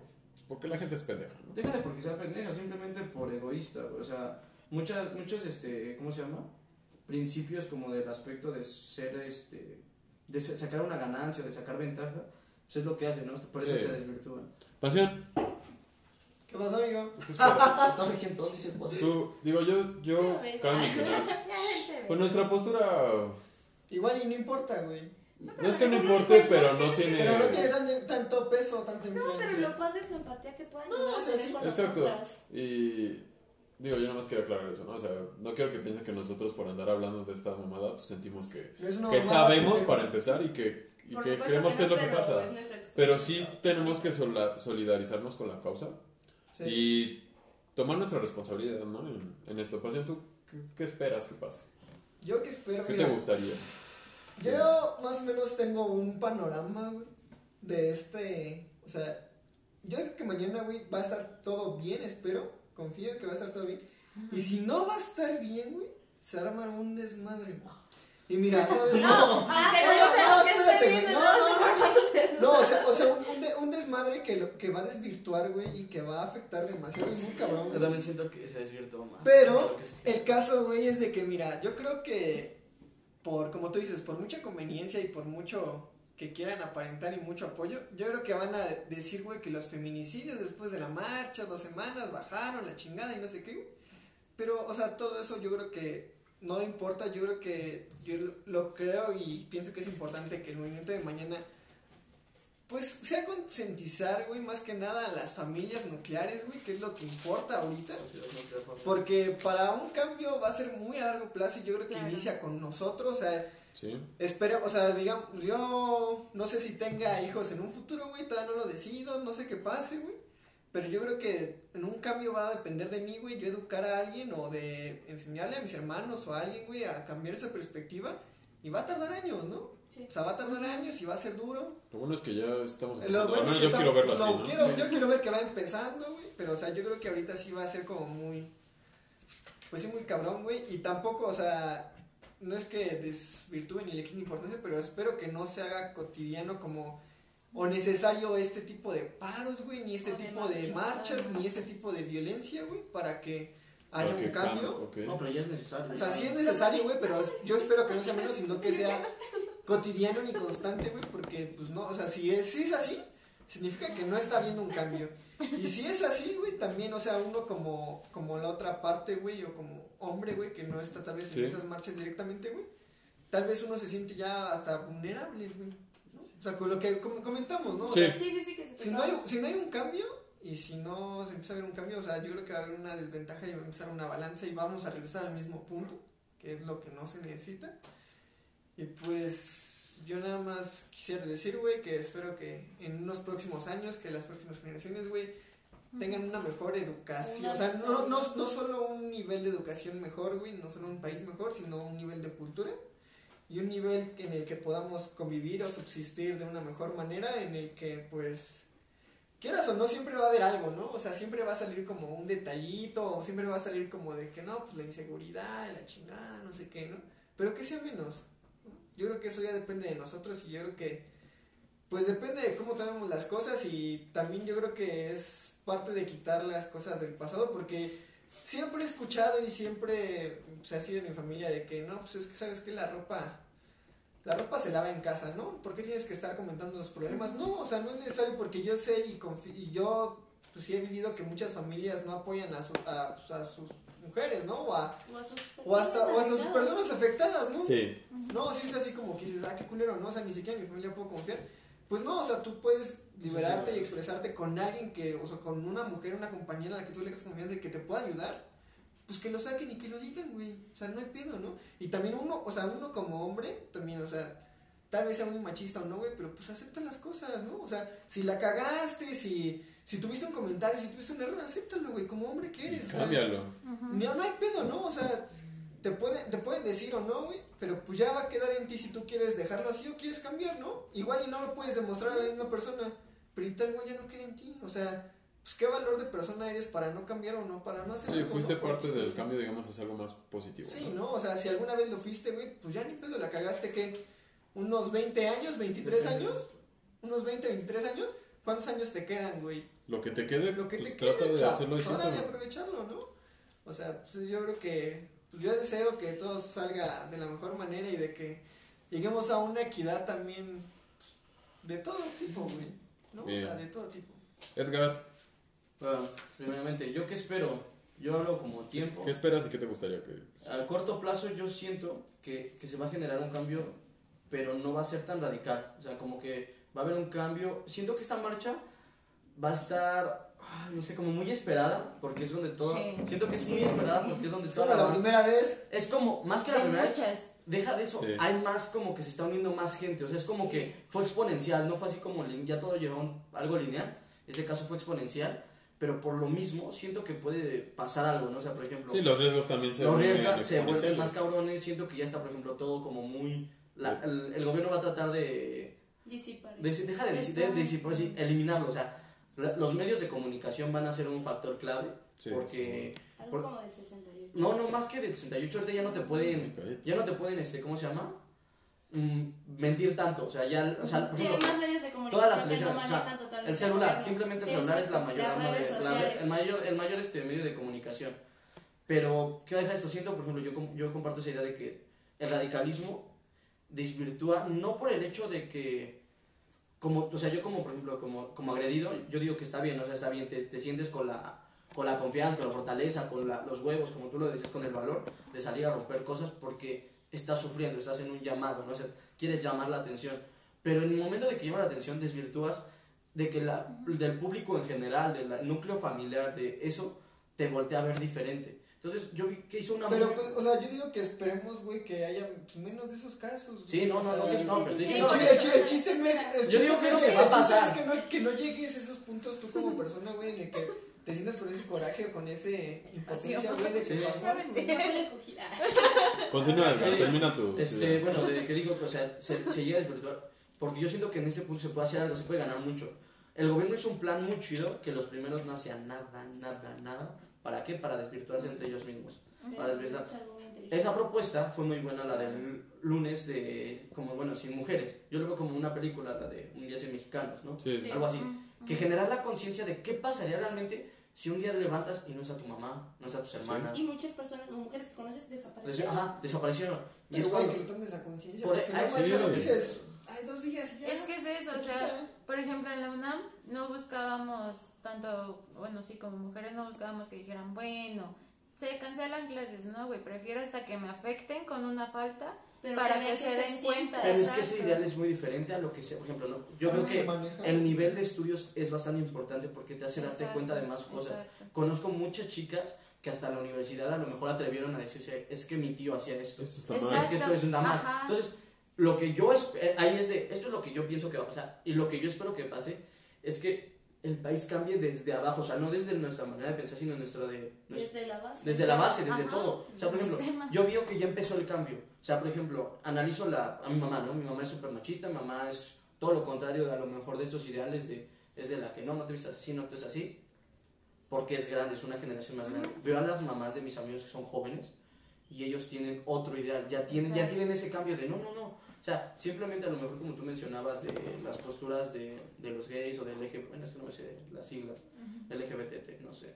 porque la gente es pendeja, ¿no? Deja de porque sea pendeja, simplemente por egoísta. O sea, muchas, muchos, este, ¿cómo se llama? Principios como del aspecto de ser, este, de sa- sacar una ganancia, de sacar ventaja, pues es lo que hacen, ¿no? Por eso Sí. se desvirtúan. Pasión, ¿Qué pasa, amigo? Está vigentón, dice el. Tú, digo, yo, yo, ve. pues nuestra postura, Igual y no importa, güey. no es que no importe, pero no tiene... Pero no tiene tan- tanto peso, tanta No, pero influencia. lo padre es la empatía que puedan No, o sea, tener sí. con Exacto. nosotras. Y digo, yo nada más quiero aclarar eso, ¿no? O sea, no quiero que piensen que nosotros por andar hablando de esta mamada, pues sentimos que, No es una que mamada, sabemos pero- para empezar y que, y Por que supuesto creemos que es no, lo que pero pasa. es nuestra experiencia. Pero sí tenemos que sola- solidarizarnos con la causa Sí. y tomar nuestra responsabilidad, ¿no? En, en esta ocasión, ¿tú qué, qué esperas que pase? Yo que espero, ¿Qué mira, te gustaría? Yo más o menos tengo un panorama, güey, de este, o sea, yo creo que mañana, güey, va a estar todo bien, espero, confío que va a estar todo bien. Y si no va a estar bien, güey, se arma un desmadre. Y mira, ¿sabes? No, Ah, que no, no no, o sea, o sea un, un de- un desmadre que, lo, que va a desvirtuar, güey, y que va a afectar demasiado y muy cabrón. Yo también siento que se desvirtuó más. Pero sí. el caso, güey, es de que, mira, yo creo que por, como tú dices, por mucha conveniencia y por mucho que quieran aparentar y mucho apoyo, yo creo que van a decir, güey, que los feminicidios después de la marcha, dos semanas, bajaron la chingada y no sé qué, güey. Pero, o sea, todo eso yo creo que no importa, yo creo que yo lo- creo y pienso que es importante que el movimiento de mañana pues sea concientizar, güey, más que nada a las familias nucleares, güey, que es lo que importa ahorita. Porque para un cambio va a ser muy a largo plazo y yo creo que Claro. inicia con nosotros, o sea, Sí. espero, o sea, digamos, yo no sé si tenga hijos en un futuro, güey, todavía no lo decido, no sé qué pase, güey. Pero yo creo que en un cambio va a depender de mí, güey, yo educar a alguien o de enseñarle a mis hermanos o a alguien, güey, a cambiar esa perspectiva. Y va a tardar años, ¿no? Sí. O sea, va a tardar años y va a ser duro. Lo bueno es que ya estamos Lo empezando. bueno es que yo está- quiero verlo lo así, ¿no? quiero- yo quiero ver que va empezando, güey. Pero, o sea, yo creo que ahorita sí va a ser como muy. Pues sí, muy cabrón, güey. Y tampoco, o sea, no es que desvirtúe ni le quite importancia, pero espero que no se haga cotidiano como. O necesario este tipo de paros, güey, ni este O tipo de marchas, ni este tipo de violencia, güey, para que haya un cambio. No, pero ya es necesario. O sea, sí es necesario, güey, pero yo espero que no sea menos, sino que sea cotidiano ni constante, güey, porque, pues no, o sea, si es, si es así, significa que no está habiendo un cambio. Y si es así, güey, también, o sea, uno como, como la otra parte, güey, o como hombre, güey, que no está tal vez Sí. en esas marchas directamente, güey, tal vez uno se siente ya hasta vulnerable, güey. O sea, con lo que com- comentamos, ¿no? O Sí. sea, Sí, sí, sí, que se si no, hay, si no hay un cambio y si no se empieza a ver un cambio, o sea, yo creo que va a haber una desventaja y va a empezar una balanza y vamos a regresar al mismo punto, que es lo que no se necesita. Y pues yo nada más quisiera decir, güey, que espero que en unos próximos años, que las próximas generaciones, güey, tengan una mejor educación. Una O sea, no, no, no solo un nivel de educación mejor, güey, no solo un país mejor, sino un nivel de cultura y un nivel en el que podamos convivir o subsistir de una mejor manera, en el que pues quieras o no siempre va a haber algo, ¿no? O sea, siempre va a salir como un detallito o siempre va a salir como de que no, pues la inseguridad, la chingada, no sé qué, ¿no? Pero que sea menos. ¿no? Yo creo que eso ya depende de nosotros y yo creo que pues depende de cómo tomemos las cosas y también yo creo que es parte de quitar las cosas del pasado porque siempre he escuchado y siempre se ha sido en mi familia de que no, pues es que sabes que la ropa la ropa se lava en casa, ¿no? ¿Por qué tienes que estar comentando los problemas? No, o sea, no es necesario porque yo sé y, yo pues sí he vivido que muchas familias no apoyan a, su- a, pues, a sus mujeres, ¿no? O, a- O, a sus o hasta o hasta sus personas afectadas, ¿no? Sí. No, sí es así como que dices, ah, qué culero, ¿no? O sea, ni siquiera en mi familia puedo confiar. Pues no, o sea, tú puedes liberarte sí, y expresarte con alguien que, o sea, con una mujer, una compañera a la que tú le das confianza y que te pueda ayudar. Pues que lo saquen y que lo digan, güey. O sea, no hay pedo, ¿no? Y también uno, o sea, uno como hombre, también, o sea, tal vez sea muy machista o no, güey, pero pues acepta las cosas, ¿no? O sea, si la cagaste, si, si tuviste un comentario, si tuviste un error, acéptalo, güey, como hombre que eres. o sea, Cámbialo. no, no hay pedo, ¿no? O sea, te pueden, te pueden decir o no, güey, pero pues ya va a quedar en ti si tú quieres dejarlo así o quieres cambiar, ¿no? Igual y no lo puedes demostrar a la misma persona, pero y tal, güey, ya no queda en ti. O sea, pues qué valor de persona eres para no cambiar o no, para no hacer Sí, algo, fuiste parte del cambio, digamos, hacia algo más positivo. Sí, ¿no? O sea, si alguna vez lo fuiste, güey, pues ya ni pedo, la cagaste que unos 20 años, 23 años, unos 20, 23 años, ¿cuántos años te quedan, güey? Lo que te quede, Lo que pues te quede, trata o de sea, hacerlo pues, aprovecharlo, ¿no? O sea, pues yo creo que, pues yo deseo que todo salga de la mejor manera y de que lleguemos a una equidad también pues, de todo tipo, güey, ¿no? Bien. O sea, de todo tipo. Edgar, Bueno, primeramente, ¿yo qué espero? Yo hablo como tiempo. ¿qué esperas y qué te gustaría que.? A corto plazo yo siento que, que se va a generar un cambio, pero no va a ser tan radical. O sea, como que va a haber un cambio. Siento que esta marcha va a estar, no sé, como muy esperada, porque es donde todo... Sí. Siento que es muy esperada porque es donde Es toda como la la primera vez, Es como, más que la primera vez, deja de eso, Sí. hay más como que se está uniendo más gente, o sea, es como Sí. que fue exponencial, no fue así como ya todo llevó algo lineal, este caso fue exponencial, pero por lo mismo siento que puede pasar algo, ¿no? O sea, por ejemplo, Sí, los riesgos también se los vuelven riesgos se vuelven más cabrones, siento que ya está, por ejemplo, todo como muy... la- el, el gobierno va a tratar de... Disipar. de deja de, de, por así, eliminarlo, o sea, la- los medios de comunicación van a ser un factor clave, Sí, porque... Algo por- como del 68. No, no, más que del 68, ahorita ya no te pueden... Ya no te pueden, este, ¿cómo se llama? Mm, mentir tanto, o sea, ya, o sea, por Sí, hay ejemplo, más medios de todas las comunicación que o sea, el celular, simplemente el Sí, celular es la mayor, Las redes la- sociales. el mayor, el mayor este, medio de comunicación. Pero, ¿qué deja esto? Siento, por ejemplo, yo, yo comparto esa idea de que el radicalismo desvirtúa, no por el hecho de que, como, o sea, yo como, por ejemplo, como, como agredido, yo digo que está bien, o sea, está bien, te, te sientes con la, con la confianza, con la fortaleza, con la- los huevos, como tú lo dices, con el valor de salir a romper cosas porque estás sufriendo, estás en un llamado, ¿no? O sea, quieres llamar la atención. Pero en el momento de que llama la atención, desvirtúas de que la, del público en general, del núcleo familiar, de eso, te voltea a ver diferente. Entonces, yo vi que hizo una... pero muy- pues, o sea, yo digo que esperemos, güey, que haya pues, menos de esos casos. güey. Sí, no, no, no, no, pero estoy diciendo el chiste no es. el Yo chiste digo no que lo que va a el chiste pasar. es que no, que no llegues a esos puntos tú como persona, güey, en el que te sientas con ese coraje o con ese impotencia, güey, de que Sí. Continúa, Sí. termina tu. Este, idea. bueno, de que digo que, o sea, se, se llega a desvirtuar. Porque yo siento que en este punto se puede hacer algo, se puede ganar mucho. El gobierno hizo un plan muy chido que los primeros no hacían nada, nada, nada. ¿Para qué? Para desvirtuarse entre ellos mismos. Para desvirtuar. Esa propuesta fue muy buena, la del lunes de, como bueno, sin mujeres. Yo lo veo como una película, la de Un día sin mexicanos, ¿no? Sí. Sí. Algo así. Que generar la conciencia de qué pasaría realmente si un día te levantas y no está tu mamá, no está tus hermanas. Y muchas personas o mujeres que conoces Des- desaparecieron. Ajá, desaparecieron. Y Pero, es cuando... que lo tomes a conciencia. Por- porque ah, no sí, dices, ay, dos días y ya. Es que es eso, se o sea, por ejemplo, en la UNAM no buscábamos tanto, bueno, sí, como mujeres no buscábamos que dijeran, bueno, se cancelan clases, no, güey, prefiero hasta que me afecten con una falta Pero para vean que se den cuenta. Pero es que ese ideal es muy diferente a lo que se, por ejemplo, ¿no? yo ¿Cómo creo que maneja? el nivel de estudios es bastante importante porque te hace darte cuenta de más cosas. exacto. Conozco muchas chicas que hasta la universidad a lo mejor atrevieron a decirse, es que mi tío hacía esto, Esto está mal. es que esto es una mal. Ajá. Entonces, lo que yo, eh, ahí es de, esto es lo que yo pienso que va a pasar y lo que yo espero que pase es que el país cambie desde abajo, o sea, no desde nuestra manera de pensar, sino nuestra de... nuestra- Desde la base. desde la base, desde Ajá, todo. O sea, por ejemplo, sistema. yo veo que ya empezó el cambio. O sea, por ejemplo, analizo la, a mi mamá, ¿no? Mi mamá es súper machista, mi mamá es todo lo contrario a lo mejor de estos ideales de, es de la que no, no te vistas así, no actúes así, porque es grande, es una generación más grande. Veo a las mamás de mis amigos que son jóvenes y ellos tienen otro ideal, ya tienen, ya tienen ese cambio de no, no, no. O sea, simplemente a lo mejor como tú mencionabas de las posturas de, de los gays o del LGBT, bueno, es que no me sé las siglas, LGBT, no sé.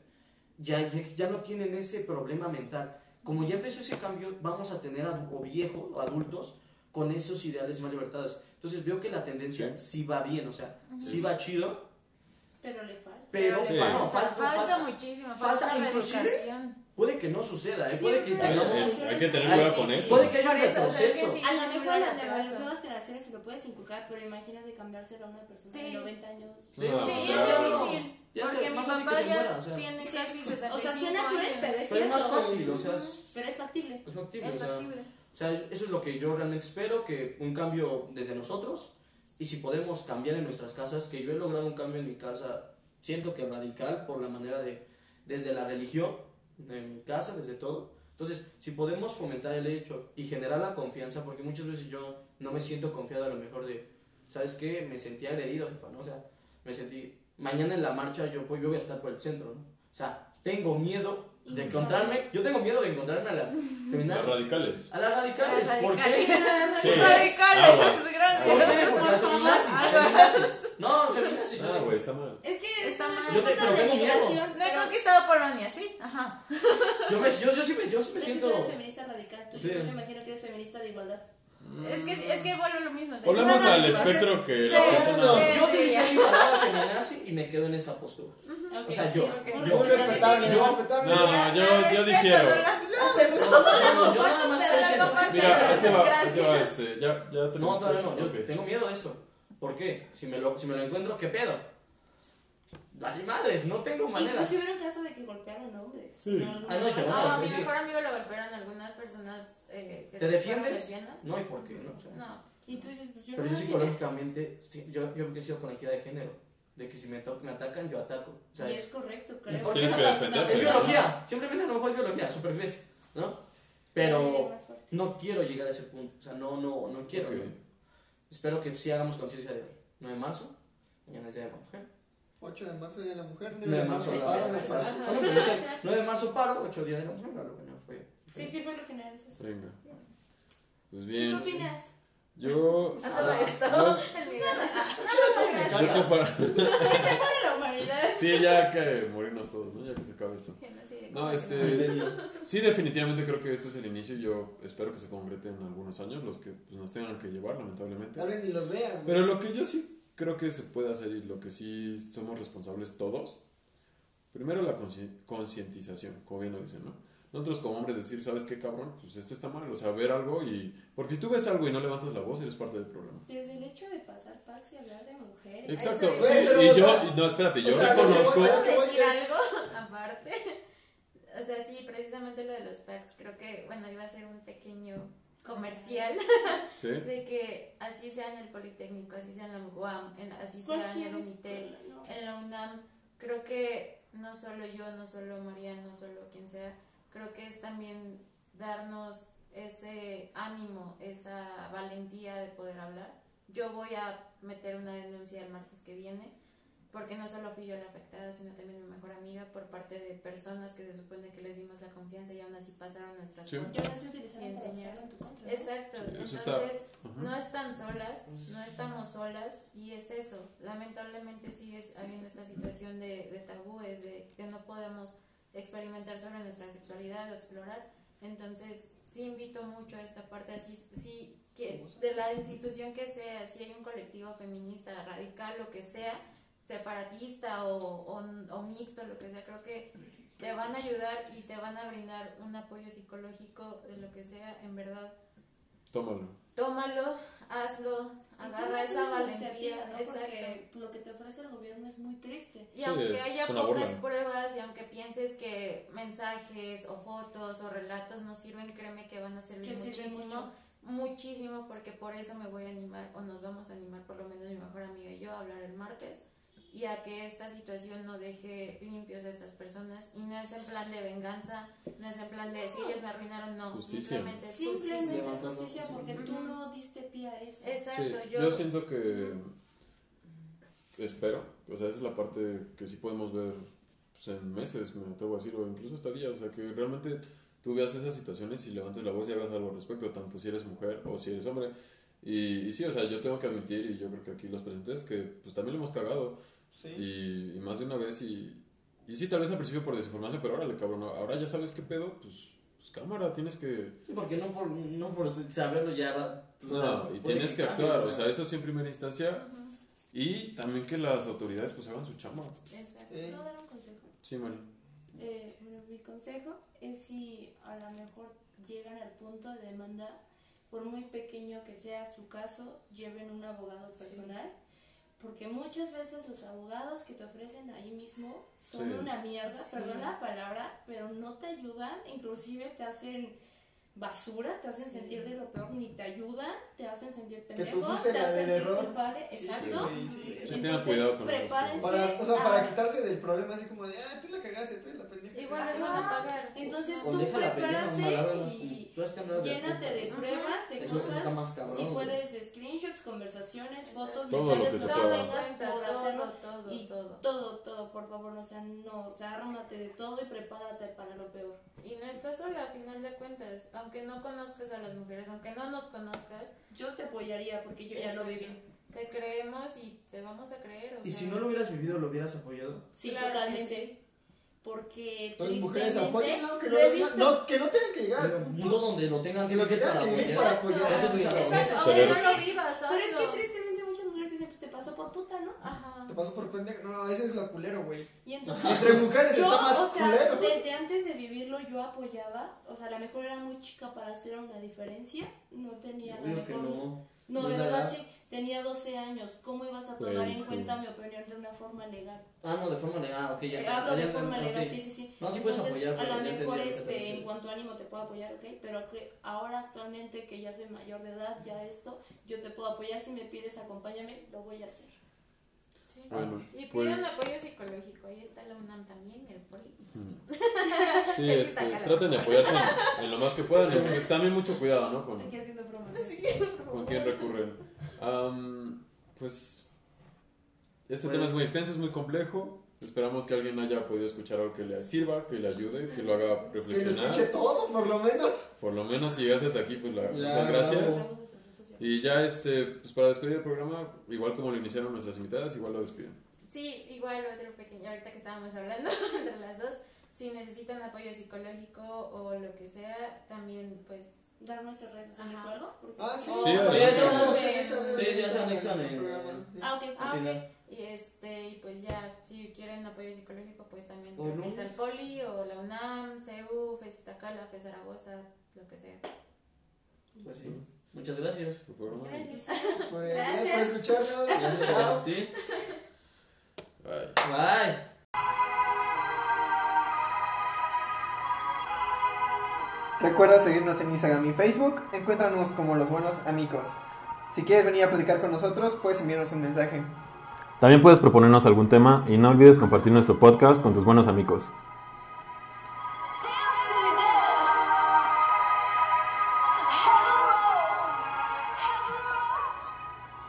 Ya, ya, ya no tienen ese problema mental. Como ya empezó ese cambio, vamos a tener adu- o viejos o adultos con esos ideales más libertados. Entonces veo que la tendencia sí, va bien, o sea, sí va chido, Pero le falta. pero Sí. fa- no, falta, falta, falta, muchísimo, falta falta, inclusive- educación. Puede que no suceda, ¿eh? Sí, puede que tengamos- es- hay que tener cuidado con eso. puede que haya un eso, o sea, retroceso. que sí. A lo mejor a las nuevas generaciones se lo puedes inculcar, pero imagínate cambiárselo a una persona de Sí. 90 años. Sí, No, Sí, es difícil. Ya porque mi papá ya muera, o sea. tiene casi 65 O sea, suena cruel, pero es Pero cierto. fácil, o sea, es, Pero es factible. es factible. Es o sea, factible. O sea, eso es lo que yo realmente espero, que un cambio desde nosotros y si podemos cambiar en nuestras casas, que yo he logrado un cambio en mi casa, siento que radical por la manera de, desde la religión, en mi casa, desde todo. Entonces, si podemos fomentar el hecho y generar la confianza, porque muchas veces yo no me siento confiado a lo mejor de, ¿sabes qué? Me sentí agredido, jefa, ¿no? O sea, me sentí, mañana en la marcha yo, pues, yo voy a estar por el centro, ¿no? O sea, tengo miedo de encontrarme, yo tengo miedo de encontrarme a las Los feminazis. radicales. A las radicales. Las ¿Por qué? radicales. Sí. Radicales, Aguas. ¿Por gracias. qué? Porque las feminazis. feminazis. No, feminazis. Ah, güey, está mal. Es que Yo te- pero de migración. No he pero- conquistado Polonia, ¿sí? Ajá. Yo, me, yo, yo, sí me, yo sí me pero si siento. tú eres feminista radical, tú Sí. yo te imagino que eres feminista de igualdad. Es que, es que vuelvo a lo mismo. Volvemos es al espectro que la persona. No, yo utilicé mi palabra feminazi y me quedo en esa postura. O sea, yo- yo- Muy respetable, yo- respetable. No, yo, la yo difiero. no. No, no, no, yo nada más estoy diciendo. Mira, va, va este. Ya, ya No, no. Yo Ok. tengo miedo de eso. ¿Por qué? Si me lo, si me lo encuentro, ¿qué pedo? Vale, madres, no tengo manera. Incluso hubo un caso de que golpearon hombres. Sí. ¿no? Alguna Ah, no, No, a mi mejor amigo lo golpearon algunas personas eh, que ¿Te defiendes? lesbianas. No, ¿y por qué? No, o sea, No. Y tú dices, pues yo Pero no yo psicológicamente, sí, yo, yo he sido con equidad de género. De que si me, me atacan, yo ataco. O sea, Y es, es correcto, creo. Tienes que defenderte. es biología. Simplemente a lo mejor es biología, supervivencia. ¿No? Pero no quiero llegar a ese punto. O sea, no, no, no quiero. ¿no? Espero que sí hagamos conciencia de 9 de marzo. Mañana es Día de la Mujer. 8 de marzo, Día de la Mujer. 9 de marzo, paro, paro, me paro. sale. Bueno, pero dije, 9 de marzo paro, 8 días de la mujer. No, lo que no fue. Sí, sí, fue lo general. eso. Venga. Pues ¿Tú bien. qué opinas? Yo. A todo esto. yo- El Miguel. yo gracias. la humanidad. Sí, ya que morirnos todos, ¿no? Ya que se acabe esto. No, este. Sí, definitivamente creo que este es el inicio. Yo espero que se concrete en algunos años, los que pues, nos tengan que llevar, lamentablemente. Tal vez ni los veas, güey. Pero lo que yo sí creo que se puede hacer y lo que sí somos responsables todos, primero la concientización, como bien lo dicen, ¿no? Nosotros como hombres decir, ¿sabes qué, cabrón? Pues esto está mal, o sea, ver algo y... Porque si tú ves algo y no levantas la voz, eres parte del problema. Desde el hecho de pasar packs y hablar de mujeres. Exacto. Sí, pero, y yo, sea, y no, espérate, yo o sea, reconozco... ¿Puedo decir algo aparte? O sea, sí, precisamente lo de los packs, creo que, bueno, iba a ser un pequeño comercial Sí. de que así sea en el Politécnico, así sea en la UAM, en- así sea en el ¿no? en la UNAM, creo que no solo yo, no solo María, no solo quien sea, creo que es también darnos ese ánimo, esa valentía de poder hablar. Yo voy a meter una denuncia el martes que viene, porque no solo fui yo la afectada, sino también mi mejor amiga por parte de personas que se supone que les dimos la confianza y aún así pasaron nuestras Sí. utilizar Y para enseñar. usarlo en tu contra. ¿no? Exacto, Sí, entonces está- no están solas, no estamos solas y es eso, lamentablemente sigue habiendo esta situación de, de tabúes, de que no podemos experimentar sobre nuestra sexualidad o explorar, entonces sí invito mucho a esta parte, así sí, que de la institución que sea, si hay un colectivo feminista radical, lo que sea, separatista o, o, o mixto, lo que sea, creo que te van a ayudar y te van a brindar un apoyo psicológico de lo que sea, en verdad Tómalo. tómalo, hazlo, agarra esa valentía, ¿no? exacto. Porque lo que te ofrece el gobierno es muy triste. Y Sí, aunque haya pocas burla. pruebas y aunque pienses que mensajes o fotos o relatos no sirven, créeme que van a servir Que muchísimo, muchísimo, porque por eso me voy a animar o nos vamos a animar, por lo menos mi mejor amiga y yo, a hablar el martes y a que esta situación no deje limpios a estas personas y no es en plan de venganza, no es en plan de si ellos me arruinaron, no, Justicia. simplemente es Simplemente justicia. es Levantando justicia justicia. porque tú no diste pie a eso. Exacto, Sí, yo, yo siento que espero, o sea, esa es la parte que sí podemos ver pues, en meses, me atrevo a decir, o incluso hasta días, o sea, que realmente tú veas esas situaciones y levantes la voz y hagas algo al respecto, tanto si eres mujer o si eres hombre. Y, y sí, o sea, yo tengo que admitir, y yo creo que aquí los presentes, que pues también lo hemos cagado, Sí. y, y más de una vez, y, y sí, tal vez al principio por desinformación, pero órale, cabrón, ahora ya sabes qué pedo, pues, pues cámara, tienes que... Sí, porque no por, no por saberlo ya va. pues, o sea, No, y tienes que actuar, o sea, eso sí en primera instancia, y también que las autoridades pues hagan su chamba. exacto. Eh, dar un consejo. Sí, Mari. Eh, bueno, mi consejo es si a lo mejor llegan al punto de demandar, por muy pequeño que sea su caso, lleven un abogado personal. Porque muchas veces los abogados que te ofrecen ahí mismo son Sí. una mierda, Sí. perdón la palabra, pero no te ayudan, inclusive te hacen basura, te hacen sentir de lo peor, ni te ayudan, te hacen sentir pendejo, te hacen sentir error. culpable, Sí, exacto. Entonces, prepárense. Para, o sea, para a- quitarse del problema así como de, ah, tú la cagaste, tú eres la pendeja. Ah, van a pagar. Entonces O tú prepárate y de llénate de pruebas, de cosas. más cabrón. Si güey. puedes, screenshots, conversaciones, fotos, Todo mensajes, lo que Cuenta por todo, hacerlo. todo, y todo. Todo, todo, por favor, o sea, no, o sea, ármate de todo y prepárate para lo peor. Y no estás sola, a final de cuentas. Aunque no conozcas a las mujeres, aunque no nos conozcas, Yo te apoyaría porque yo ya lo viví. te creemos y te vamos a creer. o Y sea, si no lo hubieras vivido, lo hubieras apoyado. Sí, Claro totalmente. sí. Porque Las mujeres apóyenlo, que no, visto- no, que no tengan que llegar. Pero un mundo donde lo tengan Que lo que para tengan que vivir apoyar. para apoyar. Exacto. Aunque no lo vivas, Pero es que tristemente muchas mujeres dicen, pues te pasó por puta, ¿no? Ajá. Te pasó por pendejo. No, ese es lo culero, güey. Y entonces Entre mujeres yo, está más o sea, culero. desde antes de vivirlo yo apoyaba, o sea, a lo mejor era muy chica para hacer una diferencia, no tenía a lo Obvio que mejor no. De la verdad edad. sí, tenía 12 años. ¿Cómo ibas a tomar Güey, en sí. cuenta mi opinión de una forma legal? Ah, no, de forma legal. ok, ya. Eh, Hablo ya de forma legal, sí, sí, sí. No, sí puedes Entonces, apoyar, a lo mejor este, en cuanto a ánimo te puedo apoyar, ok, pero que ahora actualmente que ya soy mayor de edad, ya esto, yo te puedo apoyar. Si me pides acompáñame, lo voy a hacer. Sí. Bueno, Y pues- pidan apoyo psicológico. Ahí está la UNAM también, el POLI. Sí, Ese este, traten de apoyarse en, en lo más que puedan. y, pues, también mucho cuidado, ¿no? Con, Aquí haciendo bromas. con quién recurren. Am, pues este Pues- tema es muy extenso, es muy complejo. Esperamos que alguien haya podido escuchar algo que le sirva, que le ayude, que lo haga Que lo reflexionar. escuche todo, por lo menos. Por lo menos si llegaste hasta aquí, pues la- Ya, muchas gracias. bravo. Y ya, este, pues para despedir el programa, igual como lo iniciaron nuestras invitadas, igual lo despiden. Sí, igual otro pequeño, ahorita que estábamos hablando entre las dos, si necesitan apoyo psicológico o lo que sea, también pues Dar nuestras redes sociales o algo. Ah, sí. ya se anexan en el en- programa. Ah, ok. Ah, Al ok. final. Y este, y pues ya, si quieren apoyo psicológico, pues también no. está el Poli, o la UNAM, CEU, FES Iztacala, FES Zaragoza, lo que sea. Pues sí. Muchas gracias. Su programa. Gracias. Pues Gracias. gracias por escucharnos. Gracias por Chao. asistir. Bye. Bye. Recuerda seguirnos en Instagram y Facebook. Encuéntranos como los buenos amigos. Si quieres venir a platicar con nosotros, puedes enviarnos un mensaje. También puedes proponernos algún tema y no olvides compartir nuestro podcast con tus buenos amigos.